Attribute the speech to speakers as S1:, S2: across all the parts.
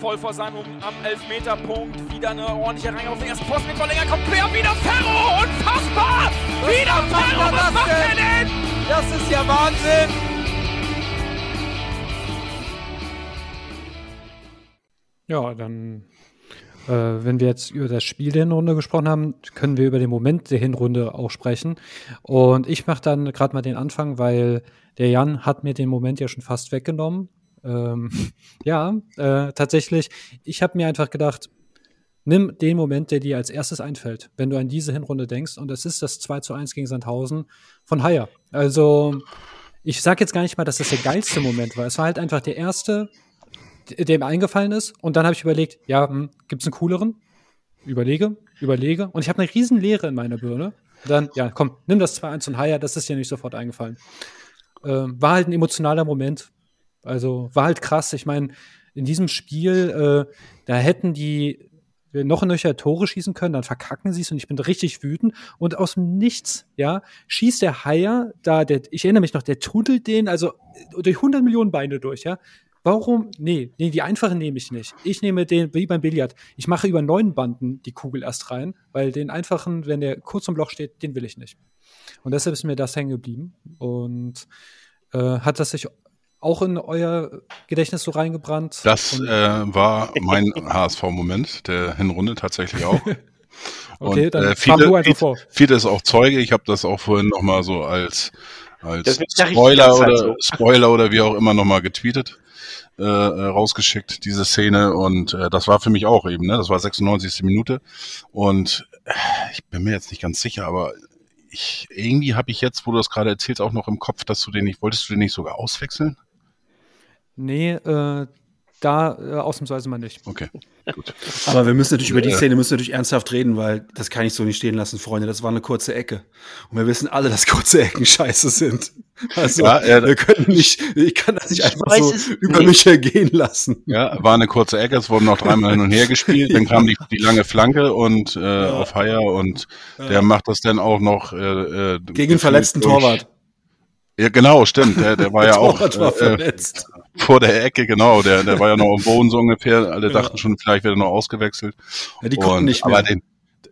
S1: voll vor seinem am Elfmeterpunkt. Wieder eine ordentliche Reihe auf den ersten Posten mit Verlänger kommt quer. Wieder Ferro! Unfassbar!
S2: Was
S1: wieder Ferro!
S2: er
S1: Was
S2: das
S1: macht er
S2: denn?
S1: denn?
S2: Das ist ja Wahnsinn!
S3: Ja, dann, äh, wenn wir jetzt über das Spiel der Hinrunde gesprochen haben, können wir über den Moment der Hinrunde auch sprechen. Und ich mache dann gerade mal den Anfang, weil der Jan hat mir den Moment ja schon fast weggenommen. Ähm, ja, äh, tatsächlich, ich habe mir einfach gedacht, nimm den Moment, der dir als erstes einfällt, wenn du an diese Hinrunde denkst. Und das ist das 2 zu 1 gegen Sandhausen von Haier. Also, ich sage jetzt gar nicht mal, dass das der geilste Moment war. Es war halt einfach der erste, der mir eingefallen ist. Und dann habe ich überlegt, ja, hm, gibt es einen cooleren? Überlege, überlege. Und ich habe eine riesen Leere in meiner Birne. Dann, ja, komm, nimm das 2-1 und Haier, das ist dir nicht sofort eingefallen. Ähm, war halt ein emotionaler Moment. Also war halt krass. Ich meine, in diesem Spiel, äh, da hätten die noch ein nöcher Tore schießen können, dann verkacken sie es und ich bin richtig wütend. Und aus dem Nichts, ja, schießt der Haier da, der, ich erinnere mich noch, der tunnelt den, also durch 100 Millionen Beine durch, ja. Warum? Nee, nee, die einfachen nehme ich nicht. Ich nehme den, wie beim Billard. Ich mache über neun Banden die Kugel erst rein, weil den einfachen, wenn der kurz im Loch steht, den will ich nicht. Und deshalb ist mir das hängen geblieben. Und äh, hat das sich auch in euer Gedächtnis so reingebrannt?
S4: Das äh, war mein HSV-Moment der Hinrunde tatsächlich auch.
S3: okay,
S4: Und,
S3: dann
S4: äh, viele,
S3: du einfach vor.
S4: viele ist auch Zeuge. Ich habe das auch vorhin noch mal so als, als Spoiler oder
S5: so.
S4: Spoiler oder wie auch immer noch mal getweetet, äh, äh, rausgeschickt diese Szene und äh, das war für mich auch eben. Ne? Das war 96. Minute und äh, ich bin mir jetzt nicht ganz sicher, aber ich irgendwie habe ich jetzt, wo du das gerade erzählst, auch noch im Kopf, dass du den nicht wolltest du den nicht sogar auswechseln?
S3: Nee, äh, da äh, ausnahmsweise mal nicht.
S4: Okay, gut.
S6: Aber wir müssen natürlich über die
S4: Ja.
S6: Szene müssen natürlich ernsthaft reden, weil das kann ich so nicht stehen lassen, Freunde. Das war eine kurze Ecke. Und wir wissen alle, dass kurze Ecken scheiße sind. Also
S4: Ja, ja,
S6: wir können nicht, ich kann das nicht
S5: Ich
S6: einfach so über
S5: nicht.
S6: mich ergehen lassen.
S4: Ja, war eine kurze Ecke, es wurden noch dreimal hin und her gespielt, dann kam die, die lange Flanke und äh, auf Haier und der macht das dann auch noch äh, äh,
S6: Gegen den verletzten
S4: durch-
S6: Torwart.
S4: Ja, genau, stimmt. Der, der war ja auch
S6: Torwart war
S4: äh,
S6: verletzt.
S4: Vor der Ecke, genau. Der, der war ja noch am Boden so ungefähr. Alle dachten schon, vielleicht wird er noch ausgewechselt.
S6: Ja, die konnten
S4: und,
S6: nicht mehr.
S4: Den,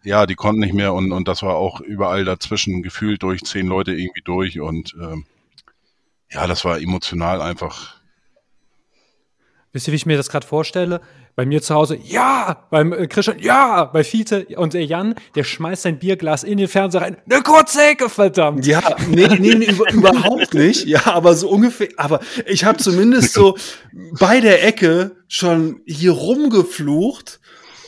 S4: ja, die konnten nicht mehr und, und das war auch überall dazwischen gefühlt durch zehn Leute irgendwie durch und ähm, ja, das war emotional einfach.
S3: Wisst ihr, wie ich mir das gerade vorstelle? Bei mir zu Hause, ja! Beim äh, Christian, ja! Bei Fiete und der Jan, der schmeißt sein Bierglas in den Fernseher rein. Eine kurze Ecke, verdammt!
S6: Ja, nee, nee, nee über, überhaupt nicht. Ja, aber so ungefähr. Aber ich habe zumindest so bei der Ecke schon hier rumgeflucht.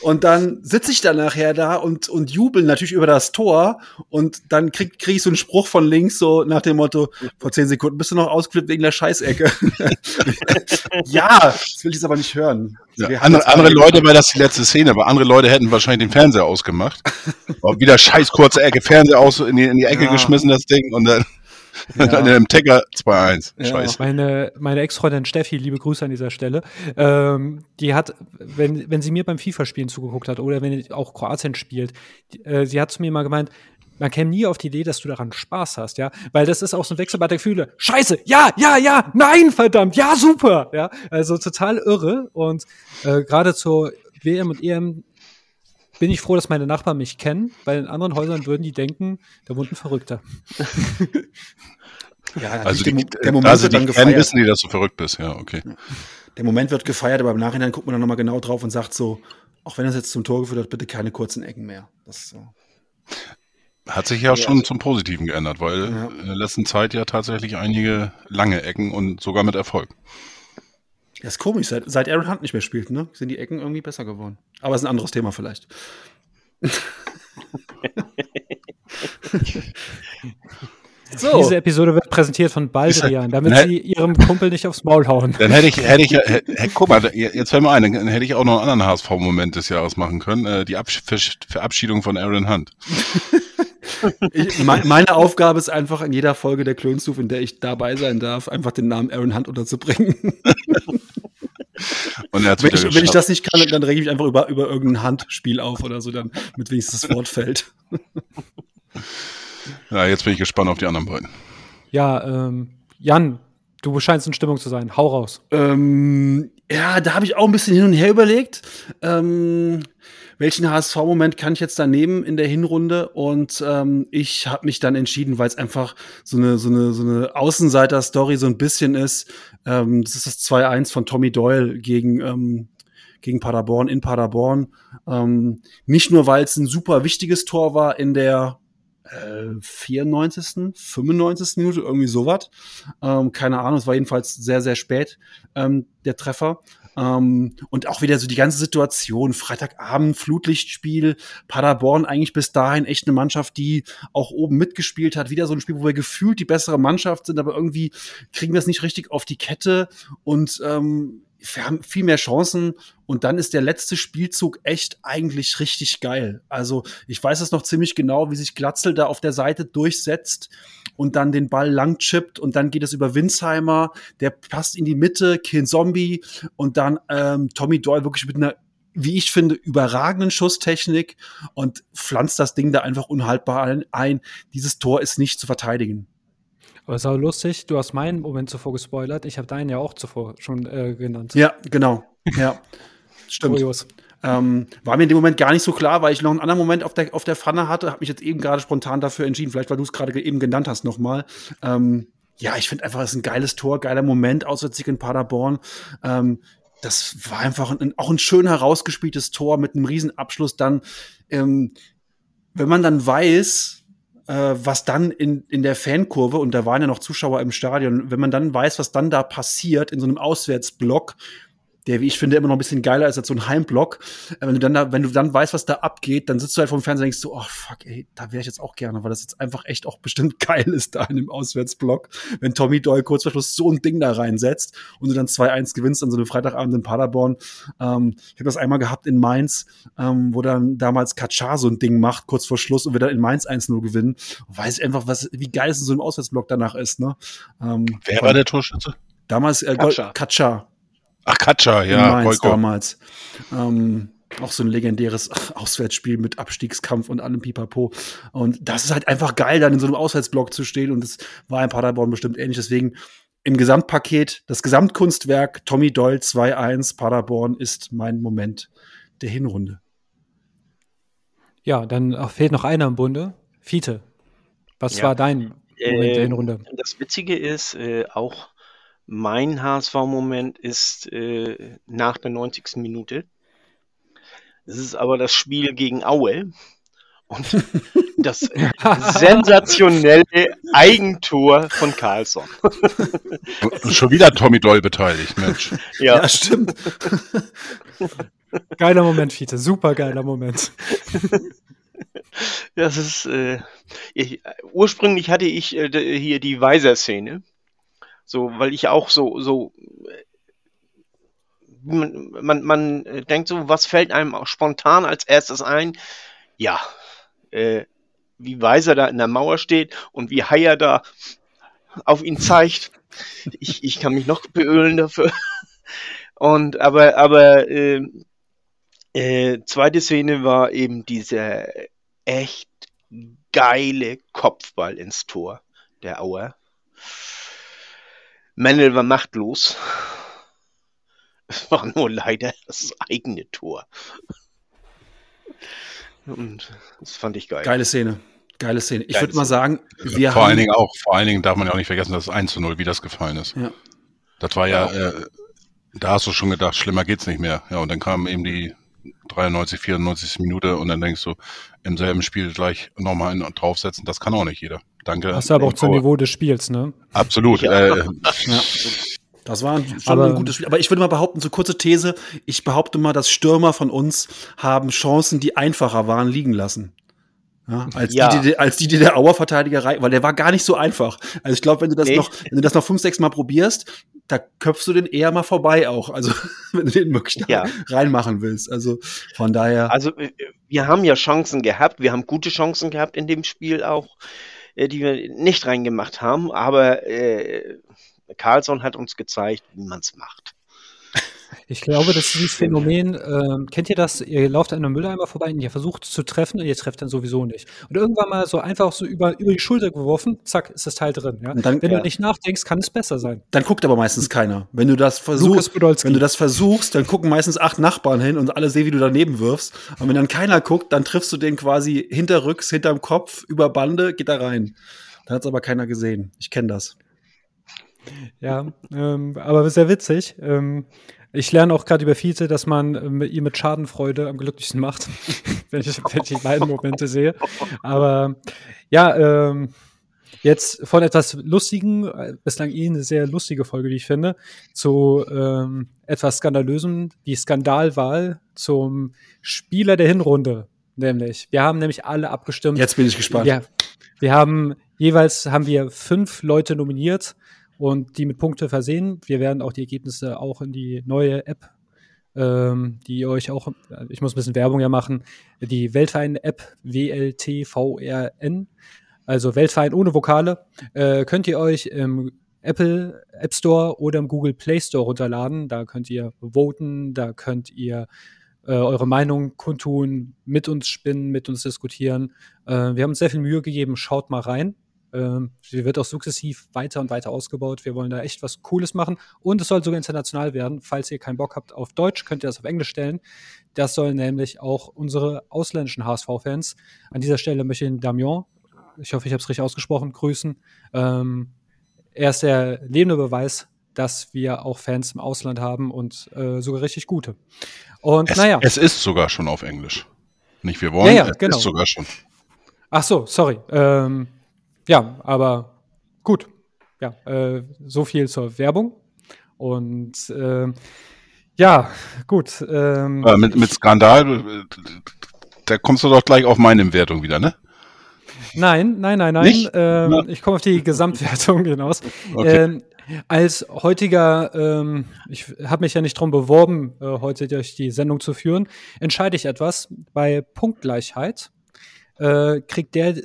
S6: Und dann sitze ich dann nachher da und, und jubel natürlich über das Tor. Und dann krieg, krieg ich so einen Spruch von links, so nach dem Motto, vor zehn Sekunden bist du noch ausgeflippt wegen der Scheißecke. ja, das will ich jetzt aber nicht hören.
S4: Ja, andere, andere Leute, weil das die letzte Szene war, andere Leute hätten wahrscheinlich den Fernseher ausgemacht. War wieder scheiß kurze Ecke, Fernseher aus in die, in die Ecke
S6: Ja.
S4: geschmissen, das Ding, und dann,
S6: Ja.
S4: dann im Ticker 2-1.
S6: Ja.
S4: Scheiße.
S3: Meine, meine Ex-Freundin Steffi, liebe Grüße an dieser Stelle, ähm, die hat, wenn, wenn sie mir beim FIFA-Spielen zugeguckt hat oder wenn auch Kroatien spielt, die, äh, sie hat zu mir mal gemeint, man käme nie auf die Idee, dass du daran Spaß hast, ja, weil das ist auch so ein Wechselbad der Gefühle. Scheiße, ja, ja, ja, nein, verdammt, ja, super, ja, also total irre und äh, gerade zur WM und EM bin ich froh, dass meine Nachbarn mich kennen, weil in anderen Häusern würden die denken, da wohnt ein Verrückter.
S6: Ja,
S4: Also
S6: der,
S4: die,
S6: der
S4: da
S6: Moment
S4: sie
S6: wird dann gefeiert.
S4: wissen die, dass du verrückt bist. Ja, okay.
S6: Der Moment wird gefeiert, aber im Nachhinein guckt man dann nochmal genau drauf und sagt so, auch wenn das jetzt zum Tor geführt hat, bitte keine kurzen Ecken mehr. Das so.
S4: Hat sich ja schon zum Positiven geändert, weil
S6: Ja.
S4: in der letzten Zeit ja tatsächlich einige lange Ecken und sogar mit Erfolg.
S6: Das ist komisch, seit, seit Aaron Hunt nicht mehr spielt, ne? Sind die Ecken irgendwie besser geworden. Aber ist ein anderes Thema vielleicht. so.
S3: Diese Episode wird präsentiert von Baldrian, damit
S4: Ne-
S3: sie ihrem Kumpel nicht aufs Maul hauen.
S4: Dann hätte ich, hätte ich, hätte, hätte, guck mal, jetzt fällt mir ein, dann hätte ich auch noch einen anderen HSV-Moment des Jahres machen können, äh, die Absch Ver Verabschiedung von Aaron Hunt.
S6: Ich, me- meine Aufgabe ist einfach in jeder Folge der Klönstuf, in der ich dabei sein darf, einfach den Namen Aaron Hunt unterzubringen.
S4: Und er
S6: Wenn ich, wenn ich das nicht kann, dann rege ich mich einfach über, über irgendein Handspiel auf oder so, dann mit wenigstens das Wort fällt.
S4: Ja, jetzt bin ich gespannt auf die anderen beiden.
S3: Ja, ähm, Jan, Du scheinst in Stimmung zu sein. Hau raus.
S6: Ähm, ja, da habe ich auch ein bisschen hin und her überlegt. Ähm, welchen HSV-Moment kann ich jetzt da nehmen in der Hinrunde? Und ähm, ich habe mich dann entschieden, weil es einfach so eine, so eine, so eine Außenseiter-Story so ein bisschen ist. Ähm, das ist das 2-1 von Tommy Doyle gegen, ähm, gegen Paderborn in Paderborn. Ähm, nicht nur, weil es ein super wichtiges Tor war in der äh, 94., 95. Minute, irgendwie sowas. Ähm, keine Ahnung, es war jedenfalls sehr, sehr spät, ähm, der Treffer. Ähm, und auch wieder so die ganze Situation, Freitagabend, Flutlichtspiel, Paderborn eigentlich bis dahin echt eine Mannschaft, die auch oben mitgespielt hat. Wieder so ein Spiel, wo wir gefühlt die bessere Mannschaft sind, aber irgendwie kriegen wir es nicht richtig auf die Kette. Und ähm, wir haben viel mehr Chancen und dann ist der letzte Spielzug echt eigentlich richtig geil. Also ich weiß es noch ziemlich genau, wie sich Glatzel da auf der Seite durchsetzt und dann den Ball lang chippt und dann geht es über Winsheimer, der passt in die Mitte, Kin Zombie und dann ähm, Tommy Doyle wirklich mit einer wie ich finde, überragenden Schusstechnik und pflanzt das Ding da einfach unhaltbar ein. Dieses Tor ist nicht zu verteidigen.
S3: Aber es ist auch lustig, du hast meinen Moment zuvor gespoilert. Ich habe deinen ja auch zuvor schon äh, genannt.
S6: Ja, genau. Ja, stimmt. Ähm, war mir in dem Moment gar nicht so klar, weil ich noch einen anderen Moment auf der, auf der Pfanne hatte. Habe mich jetzt eben gerade spontan dafür entschieden. Vielleicht, weil du es gerade eben genannt hast nochmal. Ähm, ja, ich finde einfach, es ist ein geiles Tor, geiler Moment, auswärtig in Paderborn. Ähm, das war einfach ein, auch ein schön herausgespieltes Tor mit einem Riesenabschluss. Dann, ähm, wenn man dann weiß, was dann in, in der Fankurve, und da waren ja noch Zuschauer im Stadion, wenn man dann weiß, was dann da passiert in so einem Auswärtsblock, der, wie ich finde, immer noch ein bisschen geiler ist als so ein Heimblock. Äh, wenn du dann da, wenn du dann weißt, was da abgeht, dann sitzt du halt vom Fernseher und denkst so, oh fuck, ey, da wäre ich jetzt auch gerne, weil das jetzt einfach echt auch bestimmt geil ist da in dem Auswärtsblock, wenn Tommy Doyle kurz vor Schluss so ein Ding da reinsetzt und du dann 2-1 gewinnst an so einem Freitagabend in Paderborn. Ähm, ich habe das einmal gehabt in Mainz, ähm, wo dann damals Kaczar so ein Ding macht, kurz vor Schluss und wir dann in Mainz 1-0 gewinnen. weiß ich einfach, was, wie geil es in so einem Auswärtsblock danach ist, ne?
S4: Ähm, Wer war der Torschütze?
S6: Damals äh, Kaczar.
S4: Ach, Katscha, ja.
S6: Mainz damals. Ähm, auch so ein legendäres Auswärtsspiel mit Abstiegskampf und allem Pipapo. Und das ist halt einfach geil, dann in so einem Auswärtsblock zu stehen. Und das war in Paderborn bestimmt ähnlich. Deswegen im Gesamtpaket, das Gesamtkunstwerk Tommy Doyle 2-1 Paderborn ist mein Moment der Hinrunde.
S3: Ja, dann fehlt noch einer im Bunde. Fiete, was ja. war dein Moment äh, der Hinrunde?
S5: Das Witzige ist, äh, auch mein HSV-Moment ist äh, nach der 90. Minute. Es ist aber das Spiel gegen Aue und das sensationelle Eigentor von Carlsson.
S4: Schon wieder Tommy Doll beteiligt, Mensch.
S6: Ja, ja stimmt.
S3: Geiler Moment, Fiete. Super geiler Moment.
S5: Das ist, äh, ich, ursprünglich hatte ich äh, hier die Weiser-Szene so, weil ich auch so, so, man, man, man denkt so, was fällt einem auch spontan als erstes ein? Ja, äh, wie Weiser da in der Mauer steht und wie Haier da auf ihn zeigt. Ich, ich kann mich noch beölen dafür. Und aber, aber äh, äh, zweite Szene war eben dieser echt geile Kopfball ins Tor der Auer. Mendel war machtlos. Es war nur leider das eigene Tor. Und das fand ich geil.
S6: Geile Szene. Geile Szene. Ich würde mal sagen,
S4: wir vor haben. Allen Dingen auch, vor allen Dingen darf man ja auch nicht vergessen, dass es 1 zu 0, wie das gefallen ist. Ja. Das war ja, ja. Äh, da hast du schon gedacht, schlimmer geht's nicht mehr. Ja, und dann kam eben die 93, 94 Minute und dann denkst du, im selben Spiel gleich nochmal einen draufsetzen, das kann auch nicht jeder. Danke.
S3: Das ist aber auch zum Niveau des Spiels, ne?
S4: Absolut. Ja. Äh,
S6: ja. Das war schon aber, ein gutes Spiel. Aber ich würde mal behaupten, so kurze These, ich behaupte mal, dass Stürmer von uns haben Chancen, die einfacher waren, liegen lassen. Ja, als, ja. Die, die, als die, die der Auer-Verteidiger weil der war gar nicht so einfach. Also ich glaube, wenn du das nee. noch, wenn du das noch fünf, sechs Mal probierst, da köpfst du den eher mal vorbei auch. Also wenn du den wirklich ja. reinmachen willst. Also von daher.
S5: Also äh, wir haben ja Chancen gehabt, wir haben gute Chancen gehabt in dem Spiel auch, äh, die wir nicht reingemacht haben, aber äh, Carlson hat uns gezeigt, wie man es macht.
S3: Ich glaube, das ist dieses Phänomen, ähm, kennt ihr das? Ihr lauft an einem Mülleimer vorbei und ihr versucht zu treffen und ihr trefft dann sowieso nicht. Und irgendwann mal so einfach so über, über die Schulter geworfen, zack, ist das Teil drin. Ja?
S6: Dann-
S3: Wenn
S6: ja.
S3: du nicht nachdenkst, kann es besser sein.
S6: Dann guckt aber meistens keiner. Wenn du das versuchst, wenn du das versuchst, dann gucken meistens acht Nachbarn hin und alle sehen, wie du daneben wirfst. Und wenn dann keiner guckt, dann triffst du den quasi hinterrücks, hinterm Kopf, über Bande, geht da rein. Dann hat's aber keiner gesehen. Ich kenne das.
S3: Ja, ähm, aber sehr witzig. Ähm, ich lerne auch gerade über Fiete, dass man ähm, ihn mit Schadenfreude am glücklichsten macht, wenn, ich, wenn ich die beiden Momente sehe. Aber ja, ähm, jetzt von etwas lustigen, äh, bislang eh eine sehr lustige Folge, wie ich finde, zu ähm, etwas skandalösem, die Skandalwahl zum Spieler der Hinrunde. Nämlich, wir haben nämlich alle abgestimmt.
S6: Jetzt bin ich gespannt.
S3: Ja, wir haben jeweils haben wir fünf Leute nominiert und die mit Punkte versehen. Wir werden auch die Ergebnisse auch in die neue App, ähm, die euch auch, ich muss ein bisschen Werbung ja machen, die Weltverein-App WLTVRN, also Weltverein ohne Vokale, äh, könnt ihr euch im Apple App Store oder im Google Play Store runterladen. Da könnt ihr voten, da könnt ihr äh, eure Meinung kundtun, mit uns spinnen, mit uns diskutieren. Äh, wir haben uns sehr viel Mühe gegeben, schaut mal rein. Ähm, sie wird auch sukzessiv weiter und weiter ausgebaut. Wir wollen da echt was Cooles machen und es soll sogar international werden. Falls ihr keinen Bock habt auf Deutsch, könnt ihr das auf Englisch stellen. Das sollen nämlich auch unsere ausländischen HSV-Fans. An dieser Stelle möchte ich den Damian, ich hoffe, ich habe es richtig ausgesprochen, grüßen. Ähm, er ist der lebende Beweis, dass wir auch Fans im Ausland haben und äh, sogar richtig gute. Und
S4: Es,
S3: naja.
S4: es ist sogar schon auf Englisch. Nicht wir wollen,
S3: Ja, ja,
S4: es
S3: genau.
S4: ist sogar schon.
S3: Ach so, sorry. Ähm, ja, aber gut. Ja, äh, so viel zur Werbung. Und ähm, ja, gut. Ähm,
S4: Äh, mit, mit Skandal, äh, da kommst du doch gleich auf meine Wertung wieder, ne?
S3: Nein, nein, nein, nein. Ähm, ich komme auf die Gesamtwertung hinaus.
S4: Okay.
S3: Ähm, als heutiger, ähm, ich habe mich ja nicht drum beworben, äh, heute durch die Sendung zu führen, entscheide ich etwas. Bei Punktgleichheit äh, kriegt der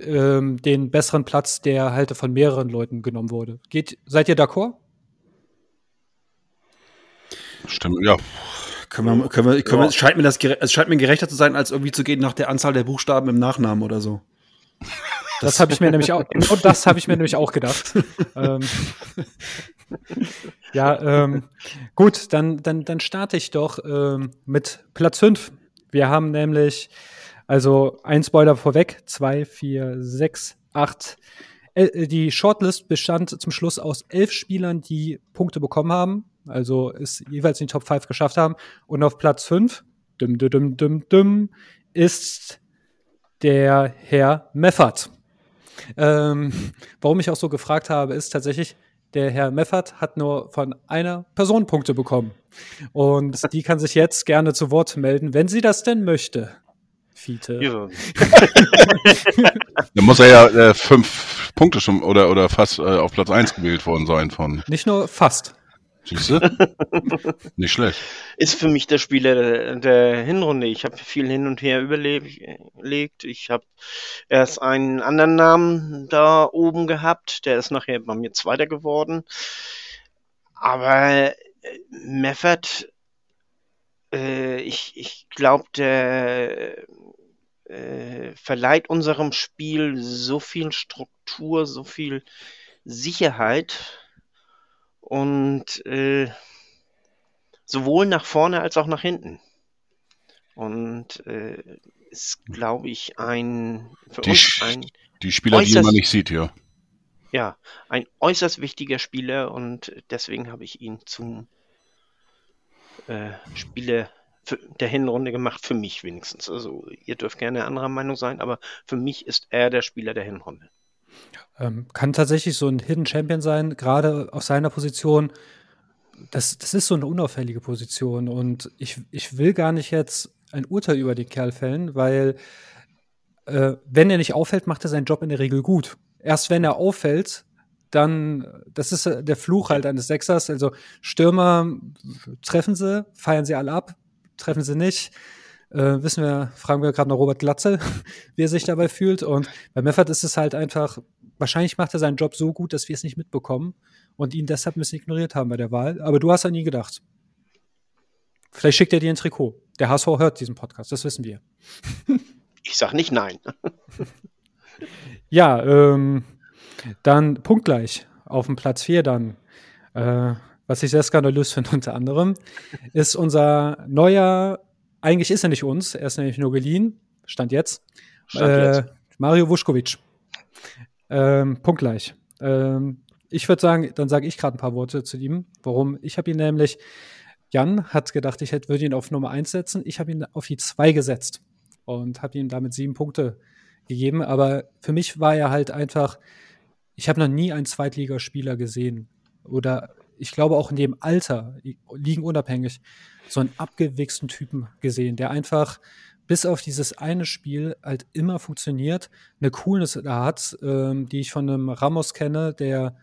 S3: ähm, den besseren Platz, der halt von mehreren Leuten genommen wurde. Geht, seid ihr d'accord?
S4: Stimmt, ja.
S6: Können wir, können wir, können wir, scheint mir das es scheint mir gerechter zu sein, als irgendwie zu gehen nach der Anzahl der Buchstaben im Nachnamen oder so.
S3: Das habe ich mir nämlich auch, genau das habe ich mir nämlich auch gedacht. ähm, ja, ähm, gut, dann, dann, dann starte ich doch ähm, mit Platz 5. Wir haben nämlich, also ein Spoiler vorweg, zwei, vier, sechs, acht. Äh, die Shortlist bestand zum Schluss aus elf Spielern, die Punkte bekommen haben, also es jeweils in die Top 5 geschafft haben. Und auf Platz 5, düm, düm, düm, düm, düm, ist der Herr Meffert. Ähm, warum ich auch so gefragt habe, ist tatsächlich, der Herr Meffert hat nur von einer Person Punkte bekommen. Und die kann sich jetzt gerne zu Wort melden, wenn sie das denn möchte. Fiete.
S5: Ja.
S4: Da muss er ja äh, fünf Punkte schon oder, oder fast äh, auf Platz 1 gewählt worden sein von.
S3: Nicht nur fast.
S4: Siehst du? Nicht schlecht.
S5: Ist für mich der Spieler der, der Hinrunde. Ich habe viel hin und her überlegt. Ich habe erst einen anderen Namen da oben gehabt. Der ist nachher bei mir Zweiter geworden. Aber äh, Meffert, äh, ich, ich glaube, der äh, verleiht unserem Spiel so viel Struktur, so viel Sicherheit und äh, sowohl nach vorne als auch nach hinten. Und äh, ist, glaube ich, ein für
S4: Die,
S5: uns ein
S4: die Spieler, die man nicht sieht, ja.
S5: ja ein äußerst wichtiger Spieler und deswegen habe ich ihn zum äh, Spieler der Hinrunde gemacht, für mich wenigstens. Also ihr dürft gerne anderer Meinung sein, aber für mich ist er der Spieler der Hinrunde.
S3: Ähm, kann tatsächlich so ein Hidden Champion sein, gerade auf seiner Position. Das, das ist so eine unauffällige Position und ich, ich will gar nicht jetzt ein Urteil über den Kerl fällen, weil äh, wenn er nicht auffällt, macht er seinen Job in der Regel gut. Erst wenn er auffällt, dann, das ist äh, der Fluch halt eines Sechsers. Also Stürmer treffen sie, feiern sie alle ab, treffen sie nicht. Äh, wissen wir, fragen wir gerade noch Robert Glatzel, wie er sich dabei fühlt. Und bei Meffert ist es halt einfach, wahrscheinlich macht er seinen Job so gut, dass wir es nicht mitbekommen und ihn deshalb ein bisschen ignoriert haben bei der Wahl. Aber du hast an ihn gedacht. Vielleicht schickt er dir ein Trikot. Der HSV hört diesen Podcast, das wissen wir.
S5: Ich sag nicht nein.
S3: Ja, ähm, dann punktgleich auf dem Platz 4 dann. Äh, was ich sehr skandalös finde unter anderem, ist unser neuer, eigentlich ist er nicht uns, er ist nämlich nur geliehen, stand jetzt,
S5: Stand
S3: äh,
S5: jetzt.
S3: Mario Vuskovic. Ähm, punktgleich. Ähm, ich würde sagen, dann sage ich gerade ein paar Worte zu ihm. Warum? Ich habe ihn nämlich, Jan hat gedacht, ich hätte- würde ihn auf Nummer 1 setzen. Ich habe ihn auf die 2 gesetzt und habe ihm damit sieben Punkte gegeben. Aber für mich war er halt einfach, ich habe noch nie einen Zweitligaspieler gesehen. Oder ich glaube auch in dem Alter, liegen unabhängig, so einen abgewichsten Typen gesehen, der einfach bis auf dieses eine Spiel halt immer funktioniert, eine Coolness da hat, ähm, die ich von einem Ramos kenne, der,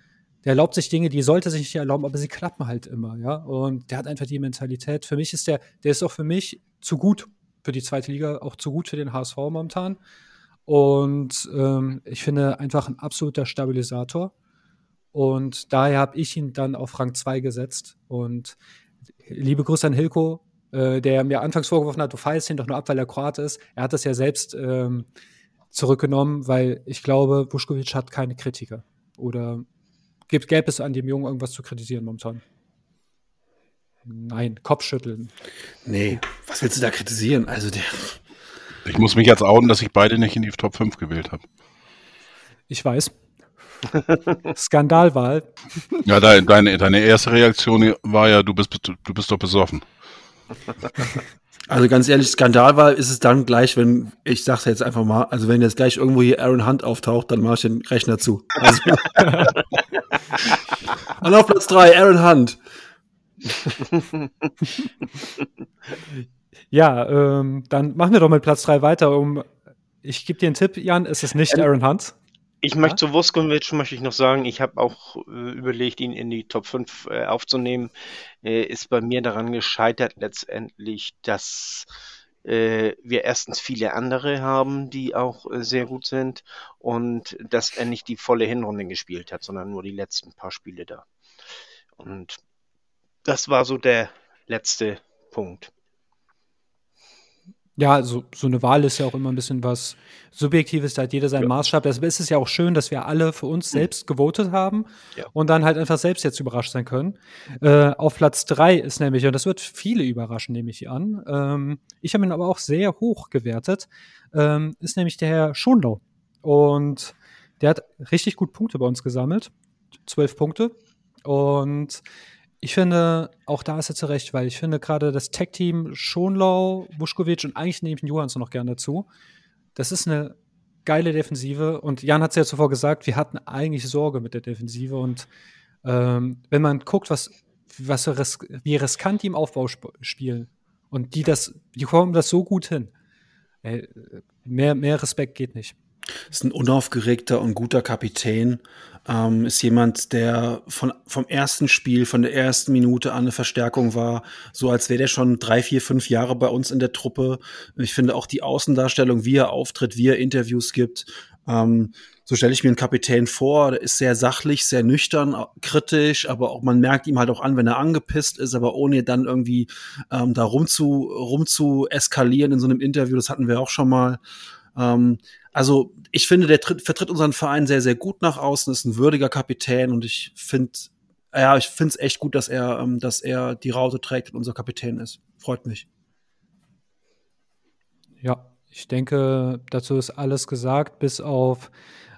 S3: der erlaubt sich Dinge, die sollte sich nicht erlauben, aber sie klappen halt immer, ja. Und der hat einfach die Mentalität. Für mich ist der, der ist auch für mich zu gut für die zweite Liga, auch zu gut für den HSV momentan. Und ähm, ich finde einfach ein absoluter Stabilisator. Und daher habe ich ihn dann auf Rang 2 gesetzt. Und liebe Grüße an Hilko, äh, der mir anfangs vorgeworfen hat, du feierst ihn doch nur ab, weil er Kroat ist. Er hat das ja selbst ähm, zurückgenommen, weil ich glaube, Vuskovic hat keine Kritiker. Oder gibt, gäbe es an dem Jungen irgendwas zu kritisieren momentan? Nein, Kopfschütteln.
S6: Nee, was willst du da kritisieren? Also der.
S4: Ich muss mich jetzt outen, dass ich beide nicht in die Top 5 gewählt habe.
S3: Ich weiß. Skandalwahl.
S4: Ja, deine, deine, deine erste Reaktion war ja, du bist, du bist doch besoffen.
S6: Also ganz ehrlich, Skandalwahl ist es dann gleich, wenn, ich sag's jetzt einfach mal, also wenn jetzt gleich irgendwo hier Aaron Hunt auftaucht, dann mache ich den Rechner zu. Also Und auf Platz 3, Aaron Hunt.
S3: Ja, ähm, dann machen wir doch mit Platz 3 weiter. Um, ich gebe dir einen Tipp, Jan, es ist nicht Aaron Hunt.
S5: Ich möchte zu Vuskovic möchte ich noch sagen, ich habe auch äh, überlegt, ihn in die Top 5 äh, aufzunehmen. Äh, ist bei mir daran gescheitert letztendlich, dass äh, wir erstens viele andere haben, die auch äh, sehr gut sind und dass er nicht die volle Hinrunde gespielt hat, sondern nur die letzten paar Spiele da. Und das war so der letzte Punkt.
S3: Ja, also so eine Wahl ist ja auch immer ein bisschen was Subjektives, da hat jeder seinen
S5: Ja.
S3: Maßstab. Deshalb ist es ja auch schön, dass wir alle für uns selbst gewotet haben
S5: Ja.
S3: und dann halt einfach selbst jetzt überrascht sein können. Äh, auf Platz 3 ist nämlich, und das wird viele überraschen, nehme ich an, ähm, ich habe ihn aber auch sehr hoch gewertet, ähm, ist nämlich der Herr Schonlau. Und der hat richtig gut Punkte bei uns gesammelt. Zwölf Punkte. Und ich finde, auch da ist er zu Recht, weil ich finde gerade das Tech-Team Schonlau, Vuskovic und eigentlich nehme ich Johansson noch gerne dazu. Das ist eine geile Defensive und Jan hat es ja zuvor gesagt, wir hatten eigentlich Sorge mit der Defensive und ähm, wenn man guckt, was, was wir ris wie riskant die im Aufbau sp spielen und die das, die kommen das so gut hin. Ey, mehr, mehr Respekt geht nicht.
S6: Ist ein unaufgeregter und guter Kapitän. Ähm, ist jemand, der von, vom ersten Spiel, von der ersten Minute an eine Verstärkung war, so als wäre der schon drei, vier, fünf Jahre bei uns in der Truppe. Ich finde auch die Außendarstellung, wie er auftritt, wie er Interviews gibt, ähm, so stelle ich mir einen Kapitän vor, der ist sehr sachlich, sehr nüchtern, kritisch, aber auch man merkt ihm halt auch an, wenn er angepisst ist, aber ohne dann irgendwie ähm, da rum zu, rum zu eskalieren in so einem Interview, das hatten wir auch schon mal. Ähm, also ich finde, der tritt, vertritt unseren Verein sehr, sehr gut nach außen, ist ein würdiger Kapitän und ich finde, ja, ich finde es echt gut, dass er, ähm, dass er die Raute trägt und unser Kapitän ist. Freut mich.
S3: Ja, ich denke, dazu ist alles gesagt, bis auf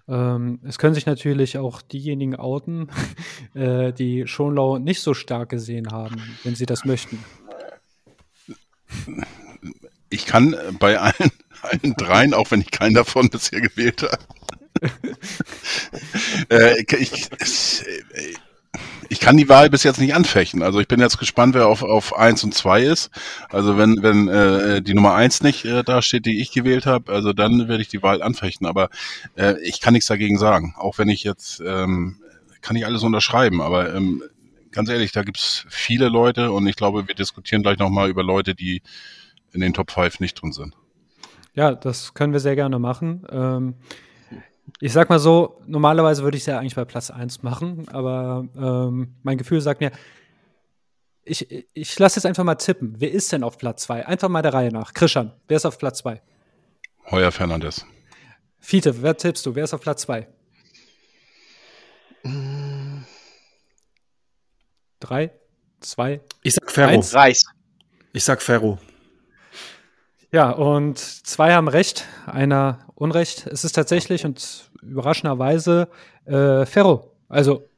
S3: ähm, es können sich natürlich auch diejenigen outen, äh, die Schonlau nicht so stark gesehen haben, wenn sie das möchten.
S4: Ich kann äh, bei allen, allen dreien, auch wenn ich keinen davon bisher gewählt habe, äh, ich, ich, ich kann die Wahl bis jetzt nicht anfechten. Also ich bin jetzt gespannt, wer auf, auf 1 und 2 ist. Also wenn, wenn äh, die Nummer 1 nicht äh, da steht, die ich gewählt habe, also dann werde ich die Wahl anfechten. Aber äh, ich kann nichts dagegen sagen. Auch wenn ich jetzt, ähm, kann ich alles unterschreiben, aber ähm, ganz ehrlich, da gibt's viele Leute und ich glaube, wir diskutieren gleich nochmal über Leute, die in den Top 5 nicht drin sind.
S3: Ja, das können wir sehr gerne machen. Ähm, ich sag mal so, normalerweise würde ich es ja eigentlich bei Platz 1 machen, aber ähm, mein Gefühl sagt mir, ich, ich lasse jetzt einfach mal tippen. Wer ist denn auf Platz 2? Einfach mal der Reihe nach. Christian, wer ist auf Platz 2?
S4: Heuer Fernandes.
S3: Fiete, wer tippst du? Wer ist auf Platz 2? Drei, zwei,
S6: Ich sag Ferro.
S3: Eins.
S5: Reis.
S6: Ich sag Ferro.
S3: Ja, und zwei haben recht, einer Unrecht. Es ist tatsächlich und überraschenderweise äh, Ferro. Also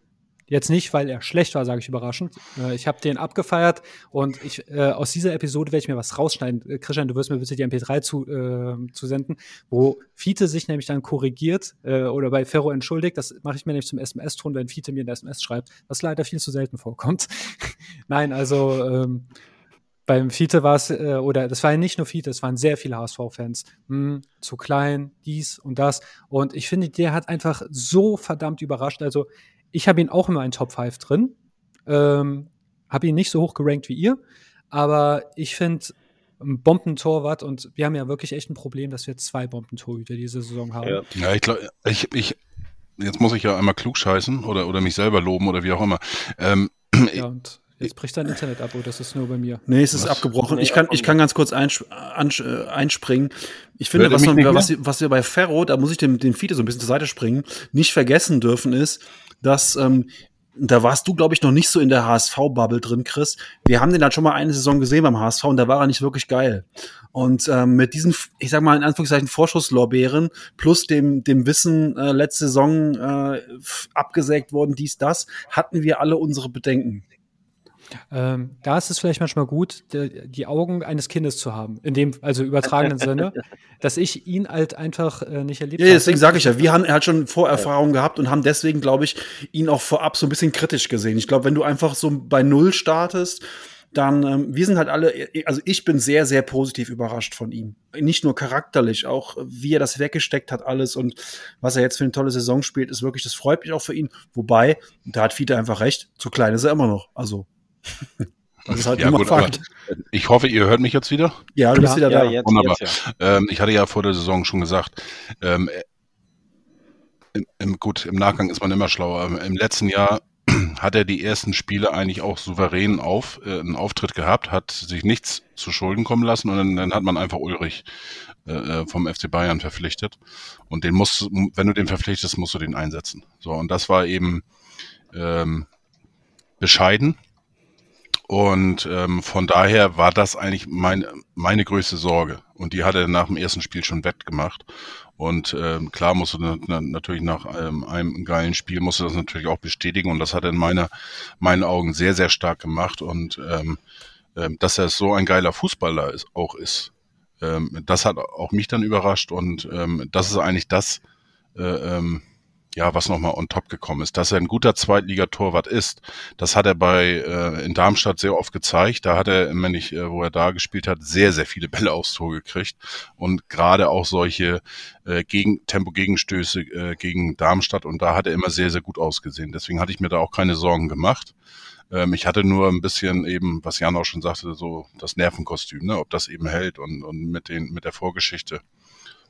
S3: jetzt nicht, weil er schlecht war, sage ich überraschend. Äh, ich habe den abgefeiert und ich, äh, aus dieser Episode werde ich mir was rausschneiden. Äh, Christian, du wirst mir bitte die MP3 zu, äh, zu senden, wo Fiete sich nämlich dann korrigiert äh, oder bei Ferro entschuldigt. Das mache ich mir nämlich zum SMS-Ton, wenn Fiete mir eine SMS schreibt, was leider viel zu selten vorkommt. Nein, also ähm, beim Fiete war es, äh, oder das war ja nicht nur Fiete, es waren sehr viele HSV-Fans. Hm, zu klein, dies und das. Und ich finde, der hat einfach so verdammt überrascht. Also, ich habe ihn auch in meinen Top 5 drin. Ähm, habe ihn nicht so hoch gerankt wie ihr. Aber ich finde, ein Bombentorwart und wir haben ja wirklich echt ein Problem, dass wir zwei Bombentorhüter diese Saison haben.
S5: Ja.
S4: Ja, ich glaube, ich, ich, jetzt muss ich ja einmal klug scheißen oder, oder mich selber loben oder wie auch immer. Ähm,
S3: Ja, und jetzt bricht dein Internet ab, oder das ist nur bei mir.
S6: Nee, es ist
S4: Was?
S6: abgebrochen.
S5: Nee,
S6: ich, kann, ich kann ganz kurz einsp äh, einspringen. Ich finde, was, man, was, wir- was wir bei Ferro, da muss ich dem, dem Fiete so ein bisschen zur Seite springen, nicht vergessen dürfen, ist, dass ähm, da warst du, glaube ich, noch nicht so in der HSV-Bubble drin, Chris. Wir haben den dann schon mal eine Saison gesehen beim HSV und da war er nicht wirklich geil. Und ähm, mit diesen, ich sag mal in Anführungszeichen, Vorschusslorbeeren plus dem, dem Wissen, äh, letzte Saison äh, abgesägt worden, dies, das, hatten wir alle unsere Bedenken.
S3: Ähm, da ist es vielleicht manchmal gut, die Augen eines Kindes zu haben, in dem, also übertragenen Sinne, dass ich ihn halt einfach äh, nicht erlebt
S6: Ja,
S3: habe.
S6: deswegen sage ich ja, wir haben er hat schon Vorerfahrungen gehabt und haben deswegen, glaube ich, ihn auch vorab so ein bisschen kritisch gesehen. Ich glaube, wenn du einfach so bei Null startest, dann, ähm, wir sind halt alle, also ich bin sehr, sehr positiv überrascht von ihm. Nicht nur charakterlich, auch wie er das weggesteckt hat, alles und was er jetzt für eine tolle Saison spielt, ist wirklich, das freut mich auch für ihn. Wobei, da hat Fiete einfach recht, zu klein ist er immer noch. Also, das ist halt
S4: ja,
S6: immer
S4: gut,
S6: Fakt.
S4: ich hoffe, ihr hört mich jetzt wieder.
S6: Ja, du bist wieder
S5: Ja,
S6: da.
S5: jetzt,
S4: Wunderbar.
S5: jetzt ja.
S4: Ähm, ich hatte ja vor der Saison schon gesagt, ähm, äh, im, im, gut, im Nachgang ist man immer schlauer. Im, letzten Jahr hat er die ersten Spiele eigentlich auch souverän auf, äh, einen Auftritt gehabt, hat sich nichts zu Schulden kommen lassen und dann, dann hat man einfach Ulrich äh, äh, vom FC Bayern verpflichtet. Und den musst, du- wenn du den verpflichtest, musst du den einsetzen. So, und das war eben ähm, bescheiden. Und ähm, von daher war das eigentlich mein, meine größte Sorge. Und die hat er nach dem ersten Spiel schon wettgemacht. Und ähm, klar musst du na, natürlich nach ähm, einem geilen Spiel musst du das natürlich auch bestätigen. Und das hat er in meiner, meinen Augen sehr, sehr stark gemacht. Und ähm, ähm, dass er so ein geiler Fußballer ist, auch ist, ähm, das hat auch mich dann überrascht. Und ähm, das ist eigentlich das, äh, ähm, ja, was nochmal on top gekommen ist. Dass er ein guter Zweitligatorwart ist, das hat er bei äh, in Darmstadt sehr oft gezeigt. Da hat er, wenn ich, äh, wo er da gespielt hat, sehr, sehr viele Bälle aufs Tor gekriegt. Und gerade auch solche äh, gegen, Tempo-Gegenstöße äh, gegen Darmstadt. Und da hat er immer sehr, sehr gut ausgesehen. Deswegen hatte ich mir da auch keine Sorgen gemacht. Ähm, ich hatte nur ein bisschen eben, was Jan auch schon sagte, so das Nervenkostüm, ne, ob das eben hält und, und mit, den, mit der Vorgeschichte.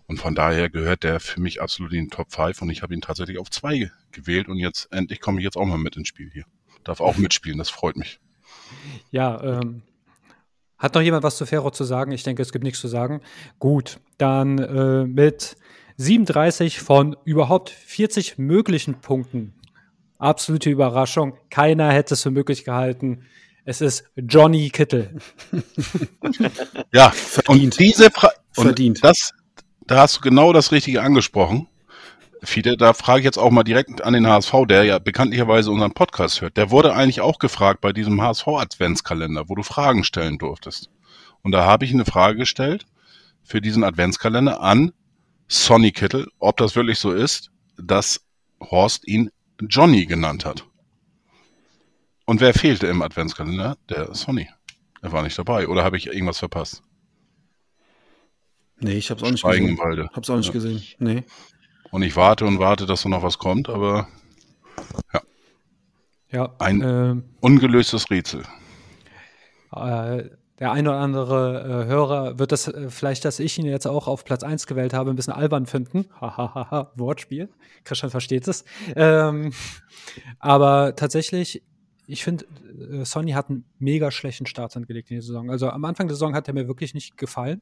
S4: Und von daher gehört der für mich absolut in den Top 5 und ich habe ihn tatsächlich auf 2 gewählt und jetzt endlich komme ich jetzt auch mal mit ins Spiel hier. Darf auch mitspielen, das freut mich.
S3: Ja, ähm, hat noch jemand was zu Ferro zu sagen? Ich denke, es gibt nichts zu sagen. Gut, dann äh, mit 37 von überhaupt 40 möglichen Punkten. Absolute Überraschung. Keiner hätte es für möglich gehalten. Es ist Johnny Kittel.
S4: Ja,
S6: Verdient.
S4: und diese Fra und
S6: Verdient.
S4: das, da hast du genau das Richtige angesprochen. Fiete, da frage ich jetzt auch mal direkt an den HSV, der ja bekanntlicherweise unseren Podcast hört. Der wurde eigentlich auch gefragt bei diesem HSV-Adventskalender, wo du Fragen stellen durftest. Und da habe ich eine Frage gestellt für diesen Adventskalender an Sonny Kittel, ob das wirklich so ist, dass Horst ihn Johnny genannt hat. Und wer fehlte im Adventskalender? Der Sonny. Er war nicht dabei. Oder habe ich irgendwas verpasst?
S6: Nee, ich hab's auch nicht
S4: Schweigen im
S6: gesehen.
S4: Walde.
S6: Hab's auch nicht
S4: Ja.
S6: gesehen. Nee.
S4: Und ich warte und warte, dass da noch was kommt, aber
S3: Ja,
S4: Ein-
S3: ähm,
S4: ungelöstes Rätsel.
S3: Äh, der eine oder andere äh, Hörer wird das äh, vielleicht, dass ich ihn jetzt auch auf Platz 1 gewählt habe, ein bisschen albern finden. Hahaha, Wortspiel. Christian versteht es. Ähm, aber tatsächlich, ich finde, äh, Sonny hat einen mega schlechten Start angelegt in die Saison. Also am Anfang der Saison hat er mir wirklich nicht gefallen.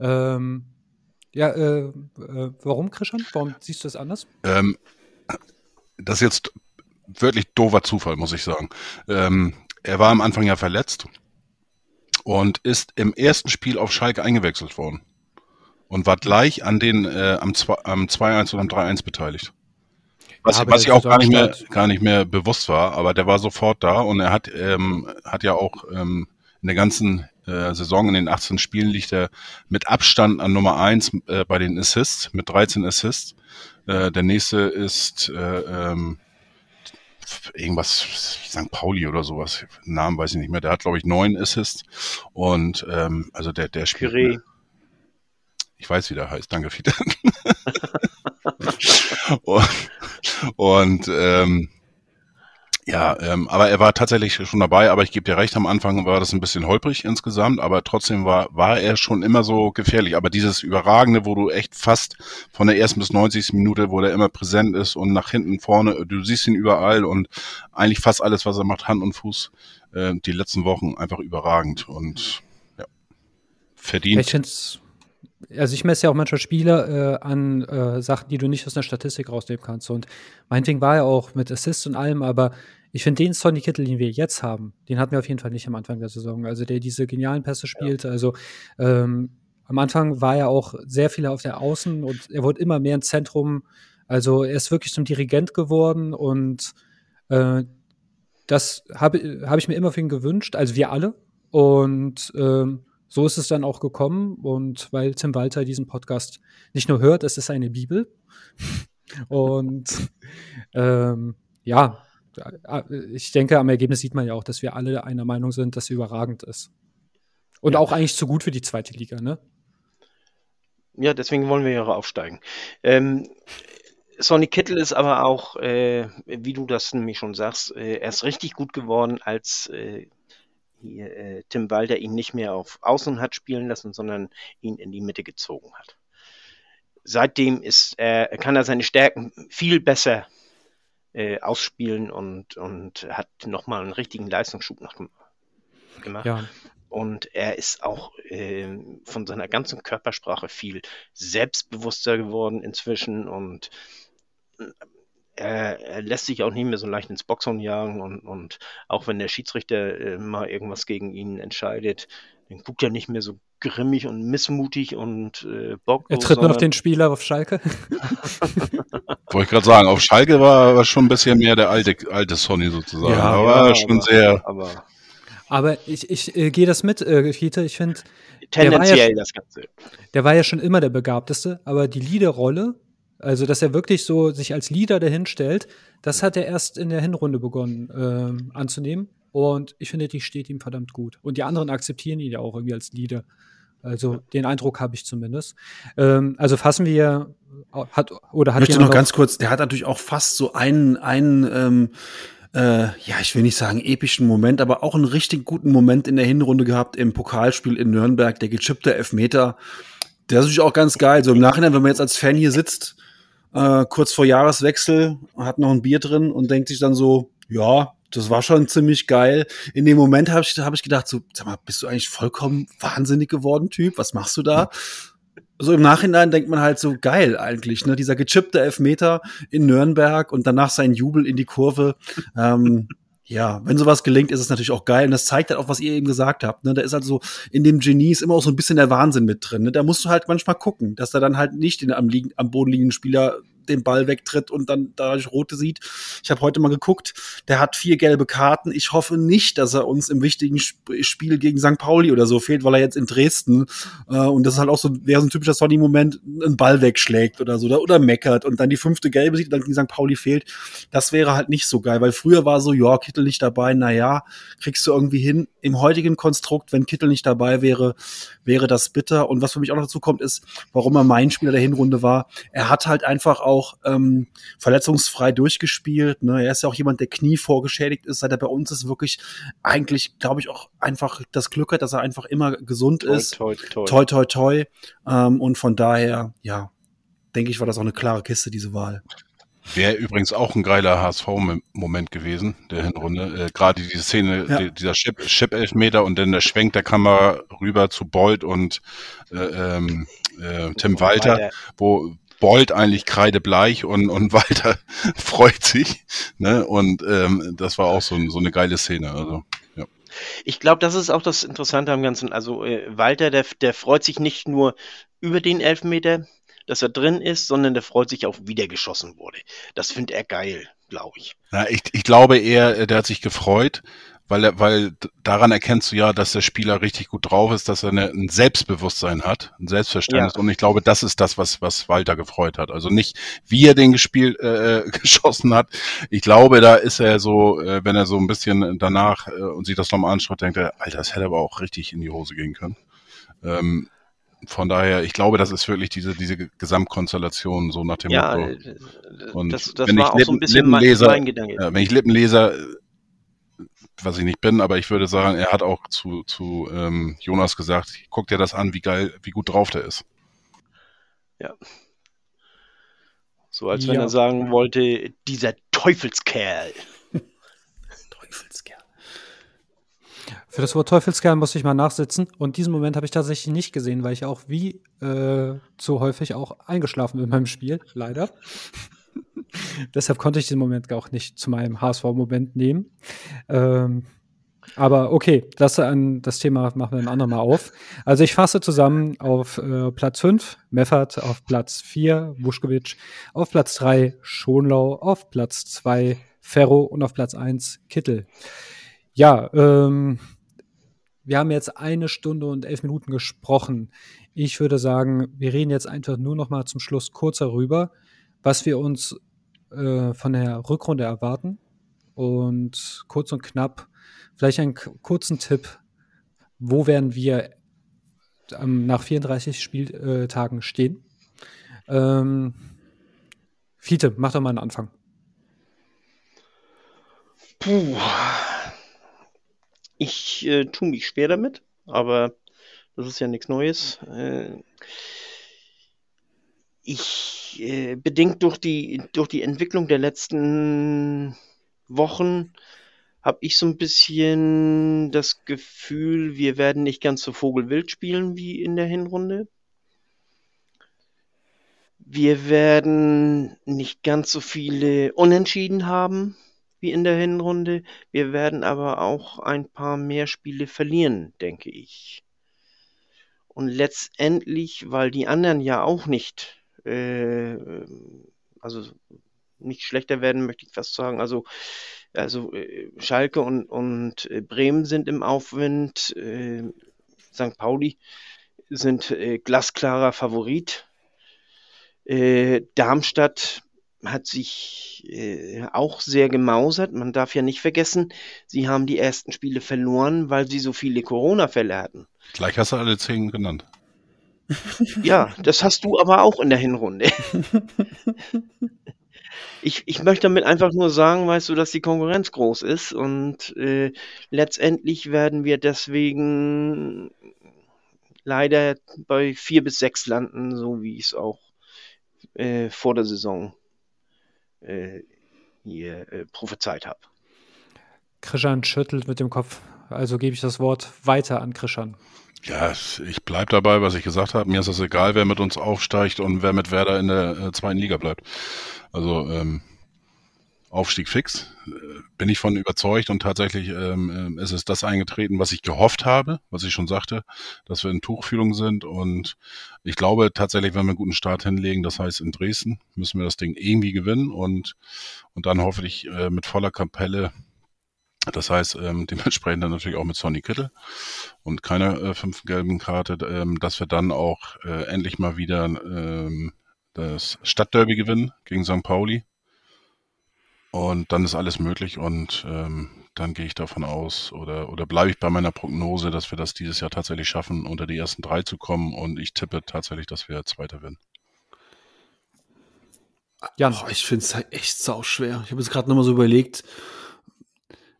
S3: Ähm, ja, äh, äh, warum, Christian? Warum siehst du das anders?
S4: Ähm, das ist jetzt wirklich doofer Zufall, muss ich sagen. Ähm, er war am Anfang ja verletzt und ist im ersten Spiel auf Schalke eingewechselt worden und war gleich an den äh, am 2-1 und am 3-1 beteiligt. Was, ja, was ich auch gar nicht, mehr, gar nicht mehr bewusst war, aber der war sofort da und er hat, ähm, hat ja auch ähm, in der ganzen äh, Saison, in den 18 Spielen, liegt er mit Abstand an Nummer 1 äh, bei den Assists, mit 13 Assists. Äh, der nächste ist äh, ähm, irgendwas, St. Pauli oder sowas, Namen weiß ich nicht mehr. Der hat, glaube ich, neun Assists und ähm, also der, der spielt. Curé. Ich weiß, wie der heißt. Danke, Fiete. und und ähm, ja, ähm, aber er war tatsächlich schon dabei, aber ich gebe dir recht, am Anfang war das ein bisschen holprig insgesamt, aber trotzdem war, war er schon immer so gefährlich. Aber dieses Überragende, wo du echt fast von der ersten bis 90. Minute, wo der immer präsent ist und nach hinten vorne, du siehst ihn überall und eigentlich fast alles, was er macht, Hand und Fuß, äh, die letzten Wochen einfach überragend und ja, verdient.
S3: Ich also ich messe ja auch manchmal Spieler äh, an äh, Sachen, die du nicht aus einer Statistik rausnehmen kannst. Und meinetwegen war er auch mit Assists und allem, aber ich finde den Sonny Kittel, den wir jetzt haben, den hatten wir auf jeden Fall nicht am Anfang der Saison. Also der diese genialen Pässe spielt. Ja. Also ähm, am Anfang war er auch sehr viel auf der Außen und er wurde immer mehr im Zentrum. Also er ist wirklich zum Dirigent geworden und äh, das habe hab ich mir immer für ihn gewünscht, also wir alle. Und ähm, so ist es dann auch gekommen und weil Tim Walter diesen Podcast nicht nur hört, es ist eine Bibel. und ähm, ja, ich denke, am Ergebnis sieht man ja auch, dass wir alle einer Meinung sind, dass sie überragend ist. Und ja. auch eigentlich zu gut für die zweite Liga, ne?
S5: Ja, deswegen wollen wir ja aufsteigen. Ähm, Sonny Kittel ist aber auch, äh, wie du das nämlich schon sagst, äh, erst richtig gut geworden, als äh, hier, äh, Tim Walter ihn nicht mehr auf Außen hat spielen lassen, sondern ihn in die Mitte gezogen hat. Seitdem ist, äh, kann er seine Stärken viel besser äh, ausspielen und, und hat nochmal einen richtigen Leistungsschub nach, gemacht. Ja. Und er ist auch äh, von seiner ganzen Körpersprache viel selbstbewusster geworden inzwischen und er, er, lässt sich auch nicht mehr so leicht ins Boxhorn jagen und, und auch wenn der Schiedsrichter äh, mal irgendwas gegen ihn entscheidet, dann guckt er nicht mehr so grimmig und missmutig und äh, bocklos.
S3: Er tritt nur auf den Spieler auf Schalke.
S4: Wollte ich gerade sagen, auf Schalke war, war schon ein bisschen mehr der alte, alte Sonny sozusagen. Ja, aber ja, schon aber, sehr.
S3: Aber, aber ich, ich äh, gehe das mit, äh, Fiete. Ich finde.
S5: Tendenziell ja, das Ganze.
S3: Der war ja schon immer der Begabteste, aber die Leaderrolle also, dass er wirklich so sich als Leader dahinstellt, das hat er erst in der Hinrunde begonnen ähm, anzunehmen. Und ich finde, die steht ihm verdammt gut. Und die anderen akzeptieren ihn ja auch irgendwie als Leader. Also den Eindruck habe ich zumindest. Ähm, also fassen wir hat oder hat
S6: ich möchte noch ganz kurz. Der hat natürlich auch fast so einen einen ähm, äh, ja, ich will nicht sagen epischen Moment, aber auch einen richtig guten Moment in der Hinrunde gehabt im Pokalspiel in Nürnberg, der gechippte Elfmeter. Der ist natürlich auch ganz geil. So im Nachhinein, wenn man jetzt als Fan hier sitzt, äh, kurz vor Jahreswechsel, hat noch ein Bier drin und denkt sich dann so, ja, das war schon ziemlich geil. In dem Moment habe ich, hab ich gedacht, so, sag mal, bist du eigentlich vollkommen wahnsinnig geworden, Typ? Was machst du da? So im Nachhinein denkt man halt so geil eigentlich, ne? Dieser gechippte Elfmeter in Nürnberg und danach sein Jubel in die Kurve. Ähm, ja, wenn sowas gelingt, ist es natürlich auch geil. Und das zeigt halt auch, was ihr eben gesagt habt. Ne? Da ist halt so, in dem Genie ist immer auch so ein bisschen der Wahnsinn mit drin. Ne? Da musst du halt manchmal gucken, dass er dann halt nicht den am, liegen, am Boden liegenden Spieler den Ball wegtritt und dann dadurch rote sieht. Ich habe heute mal geguckt, der hat vier gelbe Karten. Ich hoffe nicht, dass er uns im wichtigen Sp Spiel gegen St. Pauli oder so fehlt, weil er jetzt in Dresden äh, und das ist halt auch so, wäre so ein typischer Sonny-Moment, einen Ball wegschlägt oder so oder, oder meckert und dann die fünfte gelbe sieht und dann gegen St. Pauli fehlt. Das wäre halt nicht so geil, weil früher war so, ja, Kittel nicht dabei, na ja, kriegst du irgendwie hin. Im heutigen Konstrukt, wenn Kittel nicht dabei wäre, wäre das bitter. Und was für mich auch noch dazu kommt, ist, warum er mein Spieler der Hinrunde war. Er hat halt einfach auch auch ähm, verletzungsfrei durchgespielt. Ne? Er ist ja auch jemand, der Knie vorgeschädigt ist. Seit er bei uns ist, wirklich eigentlich, glaube ich, auch einfach das Glück hat, dass er einfach immer gesund toi, ist. Toi, toi, toi. toi, toi. Ähm, und von daher, ja, denke ich, war das auch eine klare Kiste, diese Wahl.
S4: Wäre übrigens auch ein geiler HSV-Moment gewesen, der Hinrunde. Äh, Gerade diese Szene,
S6: Ja.
S4: die, dieser Chip- Chip-Elfmeter und dann der Schwenk der Kamera rüber zu Bolt und äh, ähm, äh, Tim Walter. wo Bolt eigentlich kreidebleich und, und Walter freut sich. Ne? Und ähm, das war auch so, so eine geile Szene. Also, ja.
S5: Ich glaube, das ist auch das Interessante am Ganzen. Also äh, Walter, der, der freut sich nicht nur über den Elfmeter, dass er drin ist, sondern der freut sich auch, wie der geschossen wurde. Das findet er geil, glaube ich.
S4: Na, ich, ich glaube eher, äh, der hat sich gefreut, weil weil daran erkennst du ja, dass der Spieler richtig gut drauf ist, dass er eine, ein Selbstbewusstsein hat, ein Selbstverständnis.
S5: Ja.
S4: Und ich glaube, das ist das, was, was Walter gefreut hat. Also nicht, wie er den gespielt, äh, geschossen hat. Ich glaube, da ist er so, äh, wenn er so ein bisschen danach äh, und sich das nochmal anschaut, denkt er, Alter, das hätte aber auch richtig in die Hose gehen können. Ähm, von daher, ich glaube, das ist wirklich diese, diese Gesamtkonstellation, so nach dem
S5: Ja,
S4: Motto.
S5: äh,
S4: Und
S5: das, das
S4: wenn
S5: war
S4: ich
S5: auch so ein
S4: Lippen-
S5: bisschen mein,
S4: Lippenleser-
S5: mein Gedanke.
S4: Wenn ich Lippenleser, äh, was ich nicht bin, aber ich würde sagen, er hat auch zu, zu ähm, Jonas gesagt, guck dir das an, wie geil, wie gut drauf der ist.
S5: So als wenn
S3: Ja.
S5: er sagen wollte, dieser Teufelskerl.
S6: Teufelskerl.
S3: Für das Wort Teufelskerl musste ich mal nachsitzen und diesen Moment habe ich tatsächlich nicht gesehen, weil ich auch wie äh, so häufig auch eingeschlafen bin beim Spiel, leider. Deshalb konnte ich diesen Moment auch nicht zu meinem HSV-Moment nehmen. Ähm, aber okay, das, an, das Thema machen wir ein andermal auf. Also ich fasse zusammen auf äh, Platz 5 Meffert, auf Platz 4 Vuskovic, auf Platz 3 Schonlau, auf Platz 2 Ferro und auf Platz 1 Kittel. Ja, ähm, wir haben jetzt eine Stunde und elf Minuten gesprochen. Ich würde sagen, wir reden jetzt einfach nur noch mal zum Schluss kurz darüber, was wir uns äh, von der Rückrunde erwarten. Und kurz und knapp, vielleicht einen kurzen Tipp, wo werden wir ähm, nach 34 Spieltagen stehen? Ähm, Fiete, mach doch mal einen Anfang.
S5: Puh. Ich äh, tue mich schwer damit, aber das ist ja nichts Neues. Äh, ich, äh, bedingt durch die, durch die Entwicklung der letzten Wochen, habe ich so ein bisschen das Gefühl, wir werden nicht ganz so vogelwild spielen wie in der Hinrunde. Wir werden nicht ganz so viele Unentschieden haben wie in der Hinrunde. Wir werden aber auch ein paar mehr Spiele verlieren, denke ich. Und letztendlich, weil die anderen ja auch nicht, äh, also nicht schlechter werden, möchte ich fast sagen. Also, also äh, Schalke und, und äh, Bremen sind im Aufwind. Äh, St. Pauli sind äh, glasklarer Favorit. Äh, Darmstadt hat sich äh, auch sehr gemausert. Man darf ja nicht vergessen, sie haben die ersten Spiele verloren, weil sie so viele Corona-Fälle hatten.
S4: Gleich hast du alle zehn genannt.
S5: Ja, das hast du aber auch in der Hinrunde. Ich, ich möchte damit einfach nur sagen, weißt du, dass die Konkurrenz groß ist und äh, letztendlich werden wir deswegen leider bei vier bis sechs landen, so wie ich es auch äh, vor der Saison äh, hier äh, prophezeit habe.
S3: Krishan schüttelt mit dem Kopf. Also gebe ich das Wort weiter an Krishan.
S4: Ja, ich bleib dabei, was ich gesagt habe. Mir ist es egal, wer mit uns aufsteigt und wer mit Werder in der äh, zweiten Liga bleibt. Also ähm, Aufstieg fix, äh, bin ich von überzeugt und tatsächlich ähm, äh, ist es das eingetreten, was ich gehofft habe, was ich schon sagte, dass wir in Tuchfühlung sind und ich glaube tatsächlich, wenn wir einen guten Start hinlegen, das heißt in Dresden, müssen wir das Ding irgendwie gewinnen und, und dann hoffentlich äh, mit voller Kapelle das heißt, ähm, dementsprechend dann natürlich auch mit Sonny Kittel und keiner äh, fünften gelben Karte, ähm, dass wir dann auch äh, endlich mal wieder ähm, das Stadtderby gewinnen gegen St. Pauli. Und dann ist alles möglich und ähm, dann gehe ich davon aus oder, oder bleibe ich bei meiner Prognose, dass wir das dieses Jahr tatsächlich schaffen, unter die ersten drei zu kommen und ich tippe tatsächlich, dass wir Zweiter werden.
S3: Jan,
S6: Boah, ich finde es halt echt sauschwer. Ich habe jetzt gerade nochmal so überlegt.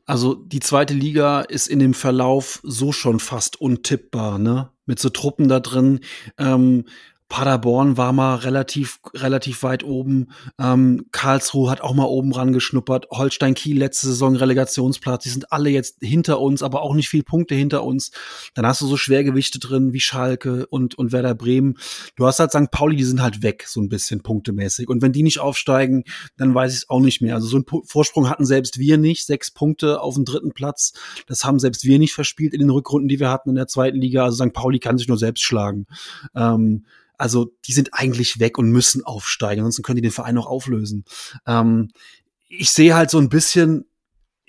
S6: Also die zweite Liga ist in dem Verlauf so schon fast untippbar, ne? Mit so Truppen da drin. Ähm, Paderborn war mal relativ, relativ weit oben. Ähm, Karlsruhe hat auch mal oben ran geschnuppert. Holstein Kiel letzte Saison Relegationsplatz. Die sind alle jetzt hinter uns, aber auch nicht viel Punkte hinter uns. Dann hast du so Schwergewichte drin wie Schalke und, und Werder Bremen. Du hast halt St. Pauli, die sind halt weg, so ein bisschen punktemäßig. Und wenn die nicht aufsteigen, dann weiß ich es auch nicht mehr. Also so einen Vorsprung hatten selbst wir nicht. Sechs Punkte auf dem dritten Platz. Das haben selbst wir nicht verspielt in den Rückrunden, die wir hatten in der zweiten Liga. Also St. Pauli kann sich nur selbst schlagen. Ähm, also die sind eigentlich weg und müssen aufsteigen, ansonsten können die den Verein auch auflösen. Ähm, ich sehe halt so ein bisschen,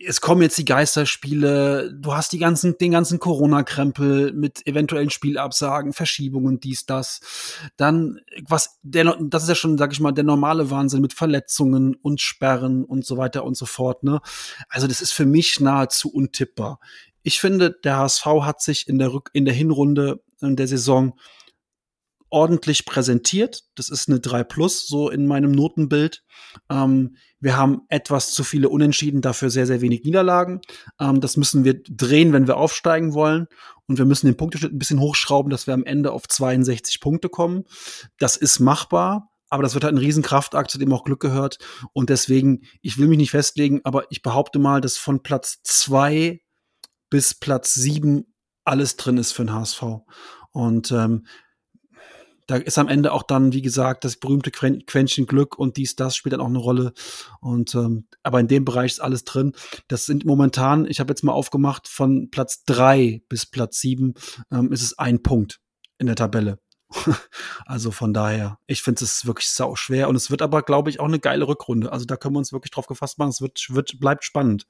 S6: es kommen jetzt die Geisterspiele, du hast die ganzen, den ganzen Corona-Krempel mit eventuellen Spielabsagen, Verschiebungen, dies, das. Dann, was, der, das ist ja schon, sag ich mal, der normale Wahnsinn mit Verletzungen und Sperren und so weiter und so fort, ne? Also, das ist für mich nahezu untippbar. Ich finde, der HSV hat sich in der Rück, in der Hinrunde in der Saison ordentlich präsentiert. Das ist eine 3 Plus, so in meinem Notenbild. Ähm, wir haben etwas zu viele Unentschieden, dafür sehr, sehr wenig Niederlagen. Ähm, das müssen wir drehen, wenn wir aufsteigen wollen. Und wir müssen den Punkteschnitt ein bisschen hochschrauben, dass wir am Ende auf 62 Punkte kommen. Das ist machbar. Aber das wird halt ein Riesenkraftakt, zu dem auch Glück gehört. Und deswegen, ich will mich nicht festlegen, aber ich behaupte mal, dass von Platz 2 bis Platz 7 alles drin ist für den HSV. Und ähm, da ist am Ende auch dann, wie gesagt, das berühmte Quäntchen Glück und dies, das spielt dann auch eine Rolle. Und ähm, aber in dem Bereich ist alles drin. Das sind momentan, ich habe jetzt mal aufgemacht, von Platz drei bis Platz sieben ähm, ist es ein Punkt in der Tabelle. also von daher, ich finde es wirklich sau schwer und es wird aber, glaube ich, auch eine geile Rückrunde. Also da können wir uns wirklich drauf gefasst machen. Es wird, wird bleibt spannend.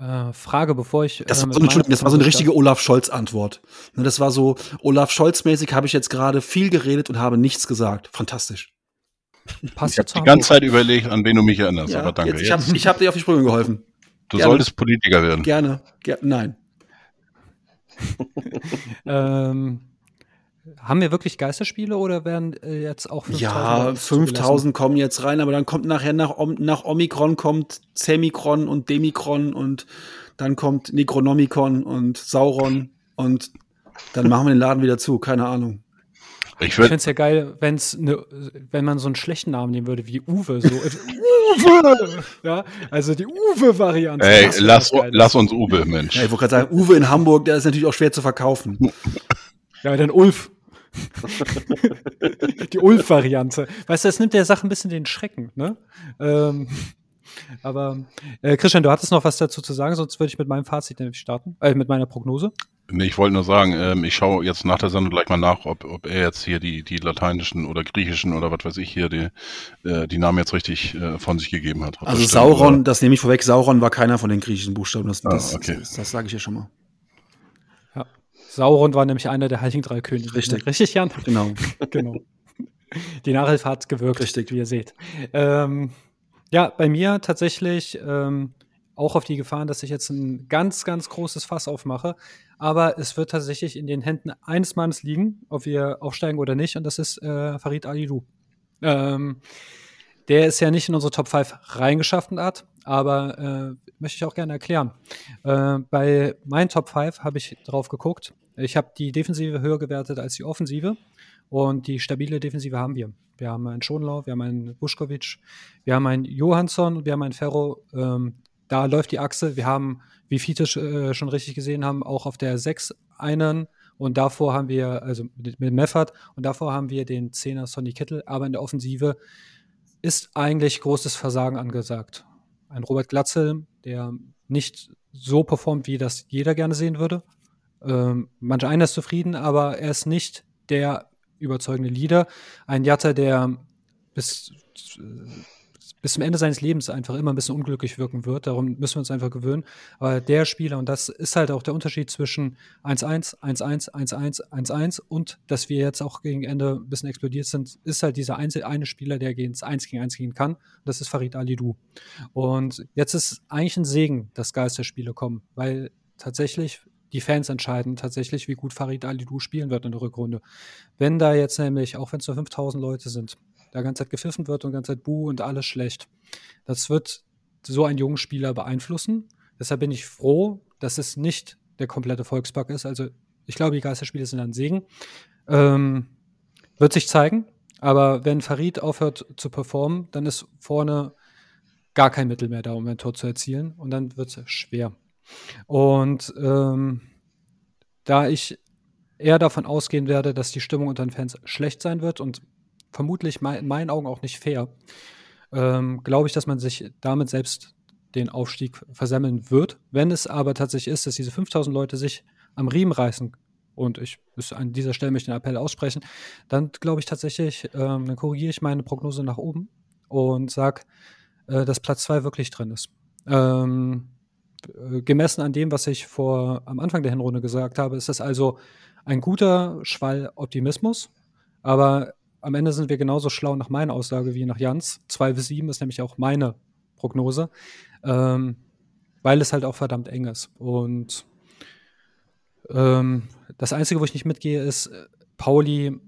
S3: Äh, Frage, bevor ich.
S6: Das, äh, war so, Entschuldigung, das war so eine richtige Olaf Scholz-Antwort. Ne, das war so, Olaf Scholz-mäßig habe ich jetzt gerade viel geredet und habe nichts gesagt. Fantastisch.
S4: Passt ich habe die ganze Zeit überlegt, an wen du mich erinnerst,
S6: ja,
S4: aber danke.
S6: Jetzt, ich habe hab dir auf die Sprünge geholfen.
S4: Du Gerne. solltest Politiker werden.
S6: Gerne. Ger nein.
S3: ähm, haben wir wirklich Geisterspiele oder werden äh, jetzt auch
S6: 5000? Ja, 5000 kommen jetzt rein, aber dann kommt nachher nach, nach Omikron kommt Zemikron und Demikron und dann kommt Necronomicon und Sauron und dann machen wir den Laden wieder zu, keine Ahnung.
S3: Ich, ich finde es ja geil, wenn's ne, wenn man so einen schlechten Namen nehmen würde wie Uwe. So. Uwe! Ja, also die Uwe-Variante.
S4: Ey, lass, lass uns Uwe, Mensch.
S6: Ja, ich wollte gerade sagen, Uwe in Hamburg, der ist natürlich auch schwer zu verkaufen.
S3: Ja, dann Ulf. die Ulf-Variante. Weißt du, das nimmt der Sache ein bisschen den Schrecken, ne? Ähm, aber äh, Christian, du hattest noch was dazu zu sagen, sonst würde ich mit meinem Fazit nämlich starten, äh, mit meiner Prognose.
S4: Nee, ich wollte nur sagen, ähm, ich schaue jetzt nach der Sendung gleich mal nach, ob, ob er jetzt hier die, die lateinischen oder griechischen oder was weiß ich hier, die, äh, die Namen jetzt richtig äh, von sich gegeben hat.
S6: Also das Sauron, oder? das nehme ich vorweg, Sauron war keiner von den griechischen Buchstaben, das, ah, okay. das, das sage ich hier schon mal.
S3: Sauron war nämlich einer der Heiligen Drei Könige.
S6: Richtig.
S3: Richtig, Jan?
S6: Genau.
S3: genau. Die Nachhilfe hat gewirkt,
S6: Richtig.
S3: wie ihr seht. Ähm, ja, bei mir tatsächlich ähm, auch auf die Gefahren, dass ich jetzt ein ganz, ganz großes Fass aufmache. Aber es wird tatsächlich in den Händen eines Mannes liegen, ob wir aufsteigen oder nicht. Und das ist äh, Farid Alidou. Ähm, der ist ja nicht in unsere Top 5 reingeschafft hat, aber äh, möchte ich auch gerne erklären. Äh, bei meinen Top 5 habe ich drauf geguckt. Ich habe die Defensive höher gewertet als die Offensive und die stabile Defensive haben wir. Wir haben einen Schonlau, wir haben einen Buschkovic, wir haben einen Johansson und wir haben einen Ferro. Ähm, da läuft die Achse. Wir haben, wie Fiete äh, schon richtig gesehen haben, auch auf der 6 einen und davor haben wir, also mit, Meffert, und davor haben wir den Zehner Sonny Kittel, aber in der Offensive ist eigentlich großes Versagen angesagt. Ein Robert Glatzel, der nicht so performt, wie das jeder gerne sehen würde. Ähm, manch einer ist zufrieden, aber er ist nicht der überzeugende Leader. Ein Jatta, der bis bis zum Ende seines Lebens einfach immer ein bisschen unglücklich wirken wird. Darum müssen wir uns einfach gewöhnen. Aber der Spieler, und das ist halt auch der Unterschied zwischen 1-1, 1-1, 1-1, 1-1 und dass wir jetzt auch gegen Ende ein bisschen explodiert sind, ist halt dieser einzel eine Spieler, der ins 1 gegen 1 gehen kann. Das ist Farid Alidou. Und jetzt ist eigentlich ein Segen, dass Geisterspiele kommen, weil tatsächlich die Fans entscheiden tatsächlich, wie gut Farid Alidou spielen wird in der Rückrunde. Wenn da jetzt nämlich, auch wenn es nur 5000 Leute sind, da ganze Zeit gepfiffen wird und ganze Zeit Buh und alles schlecht. Das wird so einen jungen Spieler beeinflussen. Deshalb bin ich froh, dass es nicht der komplette Volkspark ist. Also Ich glaube, die Geisterspiele sind ein Segen. Ähm, wird sich zeigen. Aber wenn Farid aufhört zu performen, dann ist vorne gar kein Mittel mehr da, um ein Tor zu erzielen. Und dann wird es schwer. Und ähm, da ich eher davon ausgehen werde, dass die Stimmung unter den Fans schlecht sein wird und vermutlich in meinen Augen auch nicht fair, ähm, glaube ich, dass man sich damit selbst den Aufstieg versemmeln wird. Wenn es aber tatsächlich ist, dass diese 5000 Leute sich am Riemen reißen und ich an dieser Stelle möchte den Appell aussprechen, dann glaube ich tatsächlich, ähm, dann korrigiere ich meine Prognose nach oben und sage, äh, dass Platz 2 wirklich drin ist. Ähm, äh, gemessen an dem, was ich vor am Anfang der Hinrunde gesagt habe, ist das also ein guter Schwall Optimismus, aber am Ende sind wir genauso schlau nach meiner Aussage wie nach Jans. 2 bis 7 ist nämlich auch meine Prognose, ähm, weil es halt auch verdammt eng ist. Und ähm, das Einzige, wo ich nicht mitgehe, ist äh, Pauli.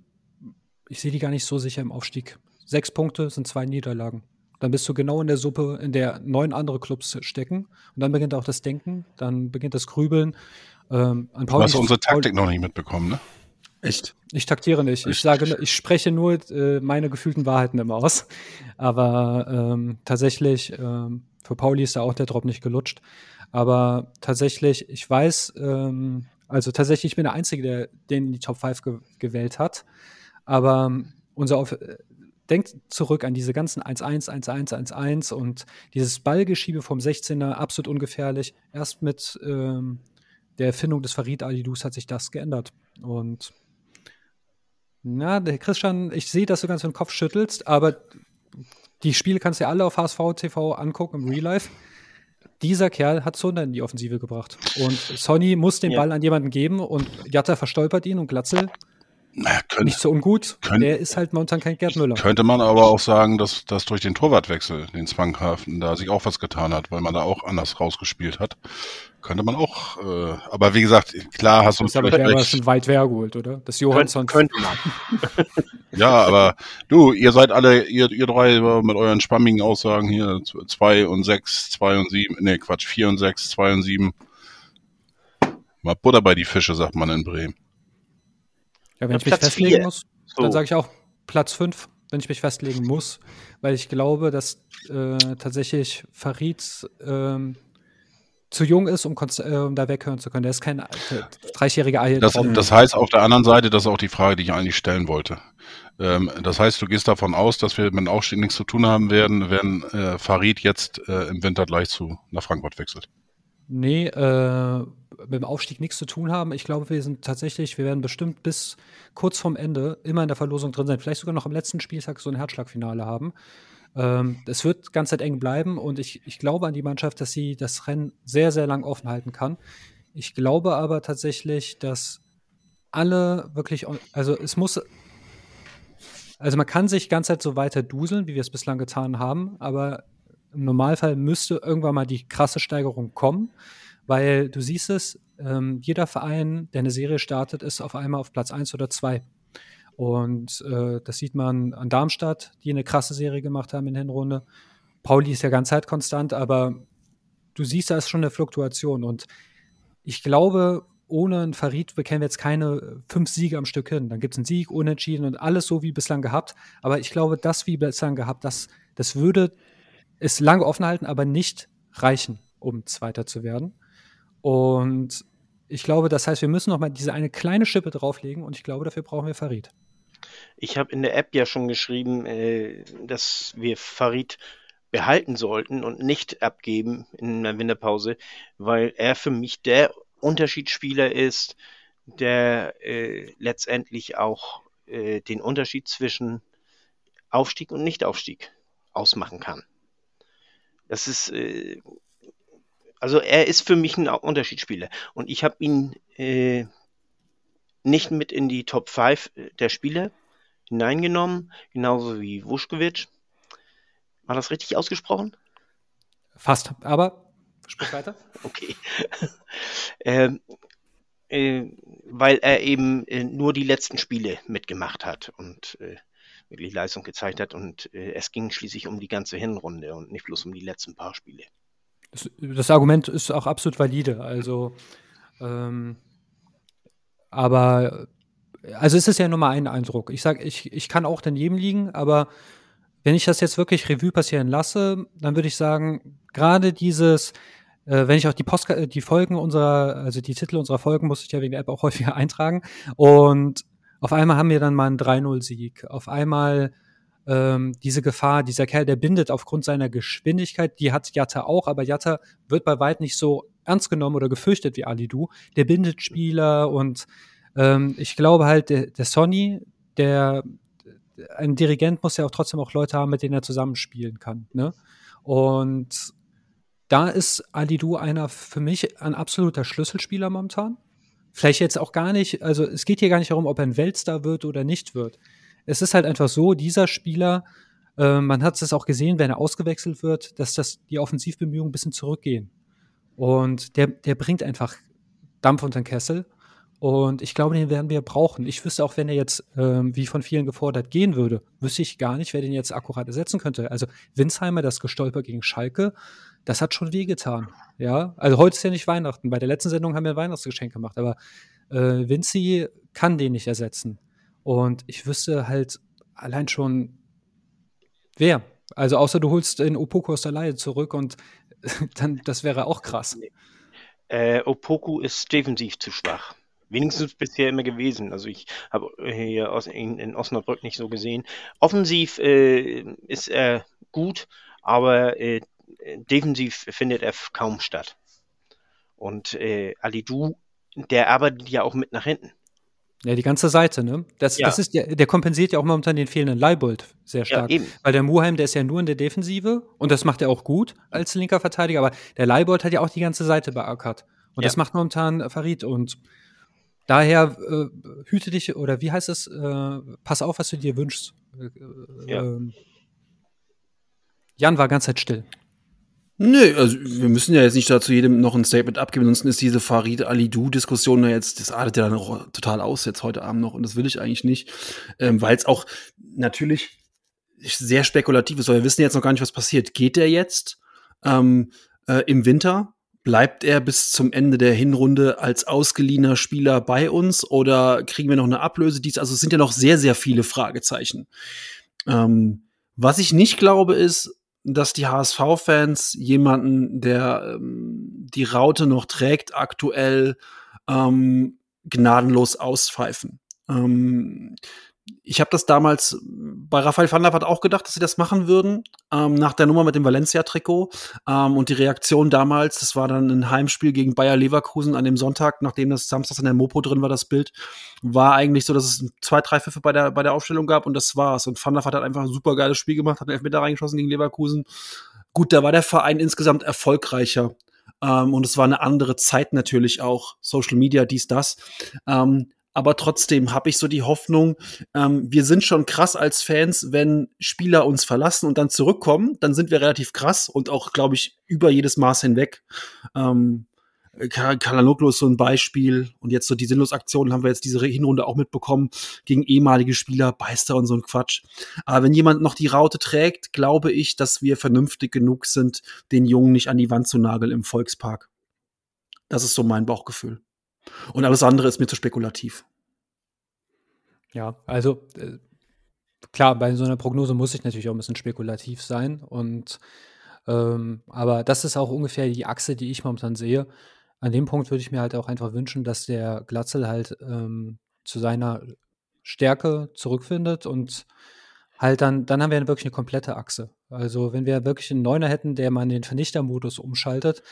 S3: Ich sehe die gar nicht so sicher im Aufstieg. Sechs Punkte sind zwei Niederlagen. Dann bist du genau in der Suppe, in der neun andere Clubs stecken. Und dann beginnt auch das Denken, dann beginnt das Grübeln.
S4: Ähm, an Pauli du hast unsere Taktik Pauli noch nicht mitbekommen, ne?
S3: Echt? Ich taktiere nicht. Ich sage, ich spreche nur äh, meine gefühlten Wahrheiten immer aus. Aber ähm, tatsächlich, ähm, für Pauli ist da auch der Drop nicht gelutscht. Aber tatsächlich, ich weiß, ähm, also tatsächlich, ich bin der Einzige, der den in die Top 5 ge gewählt hat. Aber ähm, unser Auf äh, denkt zurück an diese ganzen 1-1, 1-1, 1-1 und dieses Ballgeschiebe vom 16er, absolut ungefährlich. Erst mit ähm, der Erfindung des Farid Alidus hat sich das geändert. Und na, der Christian, ich sehe, dass du ganz den Kopf schüttelst, aber die Spiele kannst du ja alle auf HSV TV angucken im Real Life. Dieser Kerl hat Zunder in die Offensive gebracht. Und Sonny muss den ja. Ball an jemanden geben und Jatta verstolpert ihn und Glatzel naja, könnte, nicht so ungut. Könnte, der ist halt momentan kein Gerd Müller.
S4: Könnte man aber auch sagen, dass, dass durch den Torwartwechsel, den Zwanghaften, da sich auch was getan hat, weil man da auch anders rausgespielt hat. Könnte man auch, äh, aber wie gesagt, klar hast du
S3: Das ist aber der war schon weit hergeholt, oder? Das Johansson.
S5: Könnte man.
S4: ja, aber du, ihr seid alle, ihr, ihr drei mit euren spammigen Aussagen hier, zwei und sechs, zwei und sieben, nee, Quatsch, vier und sechs, zwei und sieben. Mal Butter bei die Fische, sagt man in Bremen.
S3: Ja, wenn ja, ich mich festlegen vier. muss, so. dann sage ich auch Platz 5, wenn ich mich festlegen muss, weil ich glaube, dass äh, tatsächlich Farid ähm, zu jung ist, um, äh, um da weghören zu können. Der ist kein äh, 30-jähriger Ei.
S4: Das, das, heißt auf der anderen Seite, das ist auch die Frage, die ich eigentlich stellen wollte. Ähm, das heißt, du gehst davon aus, dass wir mit dem Aufstieg nichts zu tun haben werden, wenn äh, Farid jetzt äh, im Winter gleich zu nach Frankfurt wechselt.
S3: Nee, äh, mit dem Aufstieg nichts zu tun haben. Ich glaube, wir sind tatsächlich, wir werden bestimmt bis kurz vorm Ende immer in der Verlosung drin sein. Vielleicht sogar noch am letzten Spieltag so ein Herzschlagfinale haben. Ähm, es wird ganz eng bleiben und ich, ich glaube an die Mannschaft, dass sie das Rennen sehr, sehr lang offen halten kann. Ich glaube aber tatsächlich, dass alle wirklich, also es muss, also man kann sich ganz so weiter duseln, wie wir es bislang getan haben, aber im Normalfall müsste irgendwann mal die krasse Steigerung kommen. Weil du siehst es, ähm, jeder Verein, der eine Serie startet, ist auf einmal auf Platz 1 oder 2. Und äh, das sieht man an Darmstadt, die eine krasse Serie gemacht haben in der Hinrunde. Pauli ist ja ganz Zeit konstant, aber du siehst, da ist schon eine Fluktuation. Und ich glaube, ohne einen Farid bekämen wir jetzt keine fünf Siege am Stück hin. Dann gibt es einen Sieg, Unentschieden und alles so wie bislang gehabt. Aber ich glaube, das wie bislang gehabt, das, das würde es lange offen halten, aber nicht reichen, um Zweiter zu werden. Und ich glaube, das heißt, wir müssen noch mal diese eine kleine Schippe drauflegen und ich glaube, dafür brauchen wir Farid.
S5: Ich habe in der App ja schon geschrieben, äh, dass wir Farid behalten sollten und nicht abgeben in der Winterpause, weil er für mich der Unterschiedsspieler ist, der äh, letztendlich auch äh, den Unterschied zwischen Aufstieg und Nichtaufstieg ausmachen kann. Das ist äh, also er ist für mich ein Unterschiedsspieler. Und ich habe ihn äh, nicht mit in die Top 5 äh, der Spieler hineingenommen, genauso wie Vuskovic. War das richtig ausgesprochen?
S3: Fast, aber sprich weiter.
S5: okay. ähm, äh, weil er eben äh, nur die letzten Spiele mitgemacht hat und äh, wirklich Leistung gezeigt hat. Und äh, es ging schließlich um die ganze Hinrunde und nicht bloß um die letzten paar Spiele.
S3: Das, das Argument ist auch absolut valide. Also ähm, Aber also es ist ja nur mal ein Eindruck. Ich sage, ich, ich kann auch daneben liegen, aber wenn ich das jetzt wirklich Revue passieren lasse, dann würde ich sagen, gerade dieses, äh, wenn ich auch die, Post die Folgen unserer, also die Titel unserer Folgen, muss ich ja wegen der App auch häufiger eintragen. Und auf einmal haben wir dann mal einen 3-0-Sieg. Auf einmal ähm, diese Gefahr, dieser Kerl, der bindet aufgrund seiner Geschwindigkeit, die hat Jatta auch, aber Jatta wird bei weit nicht so ernst genommen oder gefürchtet wie Alidu. Der bindet Spieler und ähm, ich glaube halt, der, der Sonny, der ein Dirigent muss ja auch trotzdem auch Leute haben, mit denen er zusammenspielen kann. Ne? Und da ist Alidu einer für mich ein absoluter Schlüsselspieler momentan. Vielleicht jetzt auch gar nicht, also es geht hier gar nicht darum, ob er ein Weltstar wird oder nicht wird. Es ist halt einfach so, dieser Spieler, äh, man hat es auch gesehen, wenn er ausgewechselt wird, dass das die Offensivbemühungen ein bisschen zurückgehen. Und der, der bringt einfach Dampf unter den Kessel. Und ich glaube, den werden wir brauchen. Ich wüsste auch, wenn er jetzt, ähm, wie von vielen gefordert, gehen würde, wüsste ich gar nicht, wer den jetzt akkurat ersetzen könnte. Also Winsheimer, das Gestolper gegen Schalke, das hat schon wehgetan. Ja, also heute ist ja nicht Weihnachten. Bei der letzten Sendung haben wir ein Weihnachtsgeschenk gemacht, aber äh, Vinci kann den nicht ersetzen. Und ich wüsste halt allein schon, wer. Also außer du holst den Opoku aus der Laie zurück und dann, das wäre auch krass.
S5: Äh, Opoku ist defensiv zu schwach. Wenigstens bisher immer gewesen. Also ich habe hier aus, in, in, Osnabrück nicht so gesehen. Offensiv äh, ist er gut, aber äh, defensiv findet er kaum statt. Und äh, Du, der arbeitet ja auch mit nach hinten.
S3: Ja, die ganze Seite, ne? Das, ja. das ist, der, der kompensiert ja auch momentan den fehlenden Leibold sehr stark. Ja. Weil der Muheim, der ist ja nur in der Defensive und das macht er auch gut als linker Verteidiger, aber der Leibold hat ja auch die ganze Seite beackert. Und ja. das macht momentan Farid und daher äh, hüte dich, oder wie heißt es, äh, pass auf, was du dir wünschst. Äh. Ähm, Jan war ganz Zeit still.
S6: Nö, also wir müssen ja jetzt nicht dazu jedem noch ein Statement abgeben, ansonsten ist diese Farid Ali-Du-Diskussion ja jetzt, das artet ja dann auch total aus jetzt heute Abend noch und das will ich eigentlich nicht, ähm, weil es auch natürlich sehr spekulativ ist, weil wir wissen jetzt noch gar nicht, was passiert. Geht der jetzt ähm, äh, im Winter? Bleibt er bis zum Ende der Hinrunde als ausgeliehener Spieler bei uns oder kriegen wir noch eine Ablöse? Dies, also es sind ja noch sehr, sehr viele Fragezeichen. Ähm, was ich nicht glaube, ist, dass die HSV-Fans jemanden, der ähm, die Raute noch trägt, aktuell ähm, gnadenlos auspfeifen. Ähm, ich habe das damals bei Raphael van der Vaart auch gedacht, dass sie das machen würden, ähm, nach der Nummer mit dem Valencia-Trikot. Ähm, und die Reaktion damals, das war dann ein Heimspiel gegen Bayer Leverkusen an dem Sonntag, nachdem das samstags in der Mopo drin war, das Bild, war eigentlich so, dass es zwei, drei Pfiffe bei der, bei der Aufstellung gab und das war's. Und Van der Vaart hat einfach ein super geiles Spiel gemacht, hat einen Elfmeter reingeschossen gegen Leverkusen. Gut, da war der Verein insgesamt erfolgreicher. Ähm, und es war eine andere Zeit natürlich auch. Social Media, dies, das. Ähm, aber trotzdem habe ich so die Hoffnung, ähm, wir sind schon krass als Fans, wenn Spieler uns verlassen und dann zurückkommen, dann sind wir relativ krass und auch, glaube ich, über jedes Maß hinweg. Ähm, Kalanoglu ist so ein Beispiel und jetzt so die Sinnlosaktionen haben wir jetzt diese Hinrunde auch mitbekommen gegen ehemalige Spieler, Beister und so ein Quatsch. Aber wenn jemand noch die Raute trägt, glaube ich, dass wir vernünftig genug sind, den Jungen nicht an die Wand zu nageln im Volkspark. Das ist so mein Bauchgefühl. Und alles andere ist mir zu spekulativ.
S3: Ja, also äh, klar, bei so einer Prognose muss ich natürlich auch ein bisschen spekulativ sein. Und ähm, aber das ist auch ungefähr die Achse, die ich momentan sehe. An dem Punkt würde ich mir halt auch einfach wünschen, dass der Glatzel halt ähm, zu seiner Stärke zurückfindet und halt dann, dann haben wir wirklich eine komplette Achse. Also wenn wir wirklich einen Neuner hätten, der mal in den Vernichtermodus umschaltet,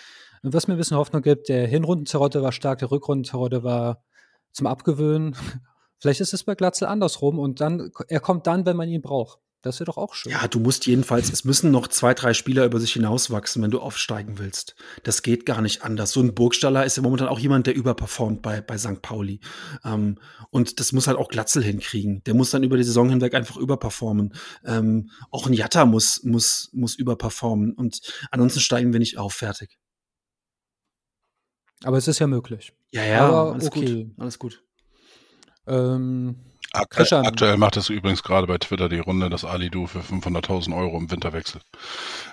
S3: was mir ein bisschen Hoffnung gibt, der Hinrundenzerotte war stark, der Rückrundenzerotte war zum Abgewöhnen. Vielleicht ist es bei Glatzel andersrum und dann, er kommt dann, wenn man ihn braucht. Das wäre doch auch schön.
S6: Ja, du musst jedenfalls, es müssen noch zwei, drei Spieler über sich hinauswachsen, wenn du aufsteigen willst. Das geht gar nicht anders. So ein Burgstaller ist ja momentan auch jemand, der überperformt bei, bei St. Pauli. Ähm, und das muss halt auch Glatzel hinkriegen. Der muss dann über die Saison hinweg einfach überperformen. Ähm, auch ein Jatta muss, muss, muss überperformen. Und ansonsten steigen wir nicht auf. Fertig.
S3: Aber es ist ja möglich.
S6: Ja, ja, Aber alles okay. gut. Alles gut.
S4: Ähm, aktuell, aktuell, macht es übrigens gerade bei Twitter die Runde, dass Ali Du für 500.000 Euro im Winter wechselt.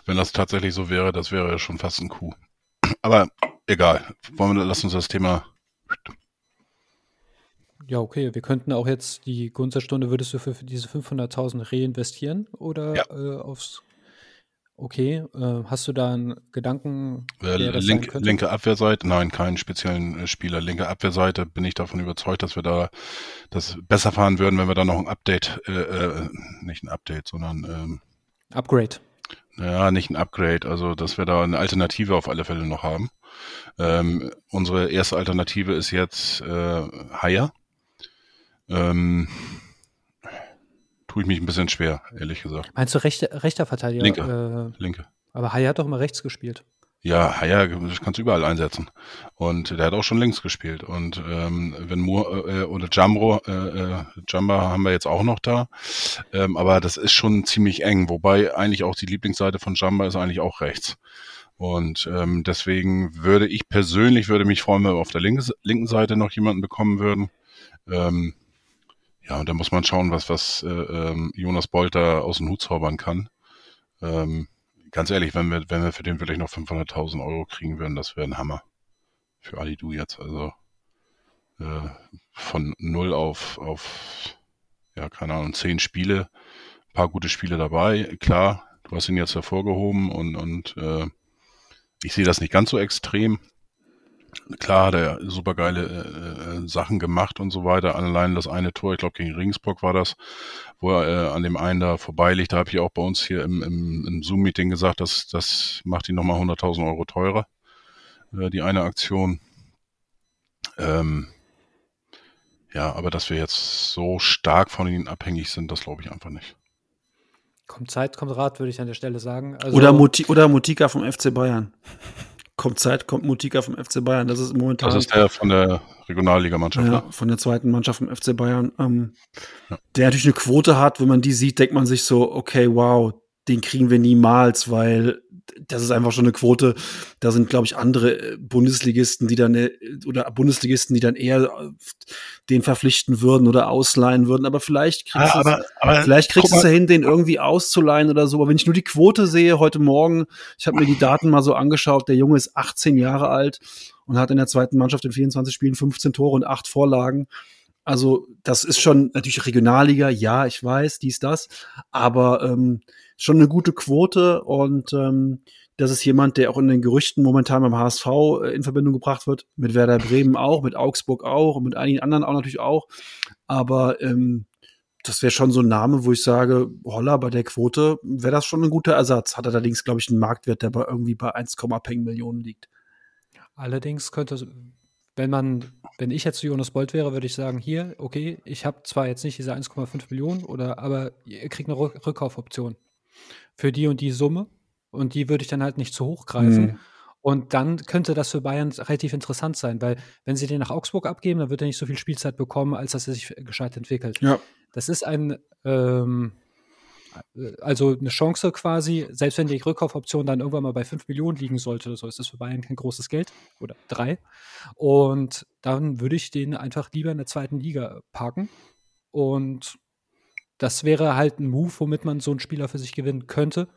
S4: Wenn das tatsächlich so wäre, das wäre schon fast ein Coup. Aber egal. Wollen wir, lass uns das Thema.
S3: Ja, okay. Wir könnten auch jetzt die Gunsterstunde, würdest du für, für diese 500.000 reinvestieren oder
S4: Ja.
S3: äh, aufs. Okay, äh, hast du da einen Gedanken,
S4: Äh, link, linke Abwehrseite, nein, keinen speziellen äh, Spieler. Linke Abwehrseite bin ich davon überzeugt, dass wir da das besser fahren würden, wenn wir da noch ein Update, äh, äh, nicht ein Update, sondern ähm,
S3: Upgrade.
S4: ja, nicht ein Upgrade, also dass wir da eine Alternative auf alle Fälle noch haben. Ähm, unsere erste Alternative ist jetzt äh, Haier. Ähm, tue ich mich ein bisschen schwer, ehrlich gesagt.
S3: Meinst du rechte, rechter Verteidiger?
S4: Linke.
S3: Äh,
S4: Linke.
S3: aber Hai hat doch immer rechts gespielt.
S4: Ja, Haier kannst du überall einsetzen. Und der hat auch schon links gespielt. Und ähm, wenn Moore äh, oder Jambro, äh, äh, Jamba haben wir jetzt auch noch da. Ähm, aber das ist schon ziemlich eng. Wobei eigentlich auch die Lieblingsseite von Jamba ist eigentlich auch rechts. Und ähm, deswegen würde ich persönlich würde mich freuen, wenn wir auf der linken, linken Seite noch jemanden bekommen würden. Ähm, ja, und da muss man schauen, was, was äh, ähm, Jonas Bolter aus dem Hut zaubern kann. Ähm, ganz ehrlich, wenn wir, wenn wir für den vielleicht noch 500.000 Euro kriegen würden, das wäre ein Hammer. Für Ali Du jetzt. Also äh, von null auf, auf, ja, keine Ahnung, zehn Spiele, ein paar gute Spiele dabei. Klar, du hast ihn jetzt hervorgehoben und, und äh, ich sehe das nicht ganz so extrem. Klar hat er super geile äh, Sachen gemacht und so weiter. Allein das eine Tor, ich glaube gegen Regensburg war das, wo er äh, an dem einen da vorbeiliegt. Da habe ich auch bei uns hier im, im, im Zoom-Meeting gesagt, dass das macht ihn nochmal 100.000 Euro teurer, äh, die eine Aktion. Ähm, ja, aber dass wir jetzt so stark von ihnen abhängig sind, das glaube ich einfach nicht.
S3: Kommt Zeit, kommt Rat, würde ich an der Stelle sagen. Also,
S6: Oder, Muti oder Mutika vom FC Bayern. Kommt Zeit, kommt Mutika vom FC Bayern. Das ist momentan.
S4: Das ist der von der Regionalligamannschaft.
S6: Ja,
S4: ne?
S6: von der zweiten Mannschaft vom FC Bayern. Ähm,
S4: Ja.
S6: Der natürlich eine Quote hat, wenn man die sieht, denkt man sich so, okay, wow, den kriegen wir niemals, weil das ist einfach schon eine Quote. Da sind, glaube ich, andere äh, Bundesligisten, die dann äh, oder Bundesligisten, die dann eher äh, den verpflichten würden oder ausleihen würden. Aber vielleicht kriegst du es-
S4: aber
S6: Vielleicht kriegst du es
S4: mal.
S6: ja hin, den irgendwie auszuleihen oder so. Aber wenn ich nur die Quote sehe heute Morgen, ich habe mir die Daten mal so angeschaut, der Junge ist 18 Jahre alt und hat in der zweiten Mannschaft in 24 Spielen 15 Tore und 8 Vorlagen. Also das ist schon natürlich Regionalliga, ja, ich weiß, dies, das, aber ähm, schon eine gute Quote und ähm, das ist jemand, der auch in den Gerüchten momentan beim HSV äh, in Verbindung gebracht wird, mit Werder Bremen auch, mit Augsburg auch und mit einigen anderen auch natürlich auch. Aber ähm, das wäre schon so ein Name, wo ich sage, holla, bei der Quote wäre das schon ein guter Ersatz. Hat allerdings, glaube ich, einen Marktwert, der bei irgendwie bei 1, peng Millionen liegt.
S3: Allerdings könnte, wenn man, wenn ich jetzt Jonas Bolt wäre, würde ich sagen, hier, okay, ich habe zwar jetzt nicht diese 1,5 Millionen, oder, aber ihr kriegt eine Rück Rückkaufoption für die und die Summe und die würde ich dann halt nicht zu hoch greifen.
S6: Mhm.
S3: Und dann könnte das für Bayern relativ interessant sein, weil wenn sie den nach Augsburg abgeben, dann wird er nicht so viel Spielzeit bekommen, als dass er sich gescheit entwickelt.
S6: Ja.
S3: Das ist ein, ähm, also eine Chance quasi, selbst wenn die Rückkaufoption dann irgendwann mal bei 5 Millionen liegen sollte, so ist das für Bayern kein großes Geld oder drei. Und dann würde ich den einfach lieber in der zweiten Liga parken. Und das wäre halt ein Move, womit man so einen Spieler für sich gewinnen könnte,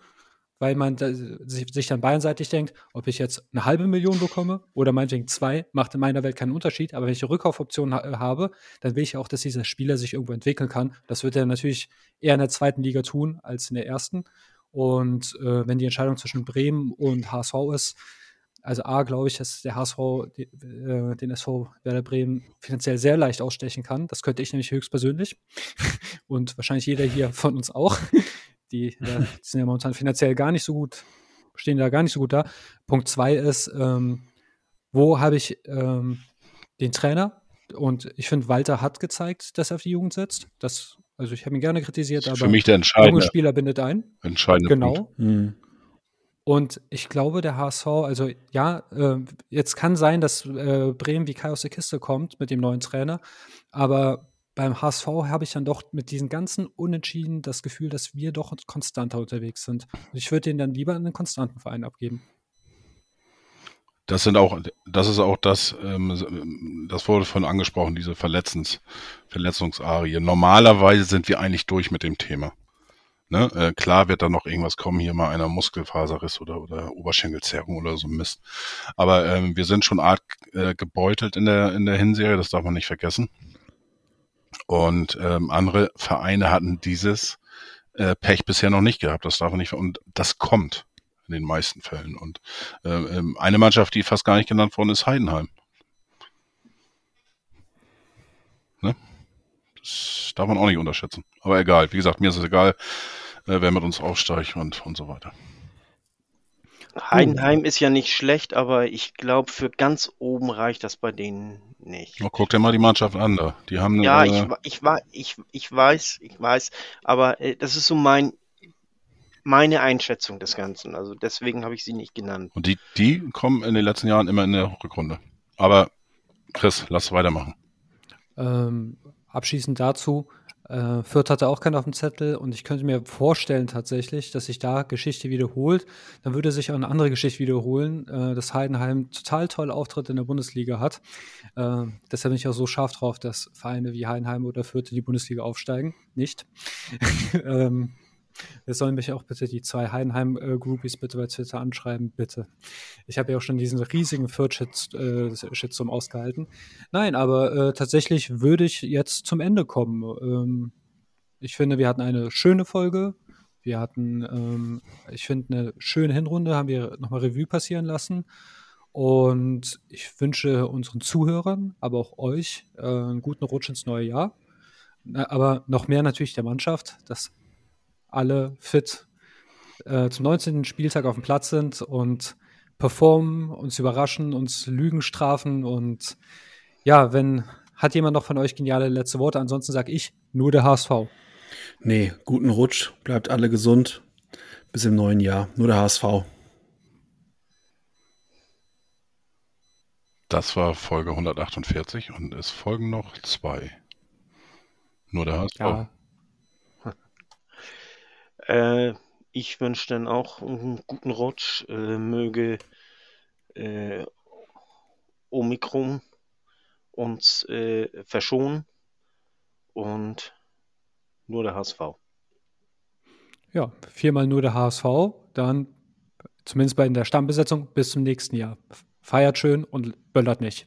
S3: weil man da, sich, dann bayernseitig denkt, ob ich jetzt eine halbe Million bekomme oder meinetwegen zwei, macht in meiner Welt keinen Unterschied. Aber wenn ich eine Rückkaufoption ha habe, dann will ich auch, dass dieser Spieler sich irgendwo entwickeln kann. Das wird er natürlich eher in der zweiten Liga tun als in der ersten. Und äh, wenn die Entscheidung zwischen Bremen und HSV ist, also A, glaube ich, dass der HSV die, äh, den SV Werder Bremen finanziell sehr leicht ausstechen kann. Das könnte ich nämlich höchstpersönlich. Und wahrscheinlich jeder hier von uns auch. Die, ja, die sind ja momentan finanziell gar nicht so gut, stehen da gar nicht so gut da. Punkt zwei ist, ähm, wo habe ich ähm, den Trainer? Und ich finde, Walter hat gezeigt, dass er auf die Jugend setzt. Das, also ich habe ihn gerne kritisiert, aber
S4: für mich der
S3: junge
S4: entscheidende,
S3: Spieler bindet ein.
S4: entscheidende
S3: Genau.
S4: Punkt.
S6: Mhm.
S3: Und ich glaube, der HSV, also ja, äh, jetzt kann sein, dass äh, Bremen wie Kai aus der Kiste kommt mit dem neuen Trainer, aber beim HSV habe ich dann doch mit diesen ganzen Unentschieden das Gefühl, dass wir doch konstanter unterwegs sind. Ich würde den dann lieber in einen konstanten Verein abgeben.
S4: Das sind auch, das ist auch das, ähm, das wurde von angesprochen, diese Verletzungsarie. Normalerweise sind wir eigentlich durch mit dem Thema. Ne? Äh, klar wird da noch irgendwas kommen, hier mal einer Muskelfaserriss oder, oder Oberschenkelzerrung oder so Mist. Aber ähm, wir sind schon arg äh, gebeutelt in der, in der Hinserie, das darf man nicht vergessen. Und ähm, andere Vereine hatten dieses äh, Pech bisher noch nicht gehabt. Das darf man nicht. Und das kommt in den meisten Fällen. Und äh, ähm, eine Mannschaft, die fast gar nicht genannt worden ist, Heidenheim. Das darf man auch nicht unterschätzen. Aber egal. Wie gesagt, mir ist es egal, äh, wer mit uns aufsteigt und, und so weiter.
S5: Heidenheim ist ja nicht schlecht, aber ich glaube, für ganz oben reicht das bei denen nicht.
S4: Oh, guck dir mal die Mannschaft an da. Die haben
S5: Ja,
S4: äh,
S5: ich, ich, ich, ich weiß, ich weiß, aber äh, das ist so mein, meine Einschätzung des Ganzen. Also deswegen habe ich sie nicht genannt.
S4: und die, die kommen in den letzten Jahren immer in der Rückrunde. Aber Chris, lass weitermachen.
S3: Ähm, abschließend dazu, äh, Fürth hatte auch keinen auf dem Zettel und ich könnte mir vorstellen tatsächlich, dass sich da Geschichte wiederholt. Dann würde sich auch eine andere Geschichte wiederholen, äh, dass Heidenheim total tolle Auftritte in der Bundesliga hat. Äh, deshalb bin ich auch so scharf drauf, dass Vereine wie Heidenheim oder Fürth in die Bundesliga aufsteigen. Nicht. ähm, es sollen mich auch bitte die zwei Heidenheim-Groupies bitte bei Twitter anschreiben, bitte. Ich habe ja auch schon diesen riesigen Fürth-Shitstorm äh, ausgehalten. Nein, aber äh, tatsächlich würde ich jetzt zum Ende kommen. Ähm, ich finde, wir hatten eine schöne Folge. Wir hatten, ähm, ich finde, eine schöne Hinrunde, haben wir nochmal Revue passieren lassen. Und ich wünsche unseren Zuhörern, aber auch euch, äh, einen guten Rutsch ins neue Jahr. Aber noch mehr natürlich der Mannschaft, dass alle fit äh, zum 19. Spieltag auf dem Platz sind und performen, uns überraschen, uns Lügen strafen und ja, wenn hat jemand noch von euch geniale letzte Worte, ansonsten sage ich nur der HSV.
S6: Nee, guten Rutsch, bleibt alle gesund. Bis im neuen Jahr. Nur der HSV.
S4: Das war Folge 148 und es folgen noch zwei. Nur der HSV.
S3: Ja,
S5: Äh, ich wünsche dann auch einen guten Rutsch. Äh, möge äh, Omikron uns äh, verschonen und nur der HSV.
S3: ja, viermal nur der HSV, dann zumindest bei der Stammbesetzung bis zum nächsten Jahr. Feiert schön und böllert nicht.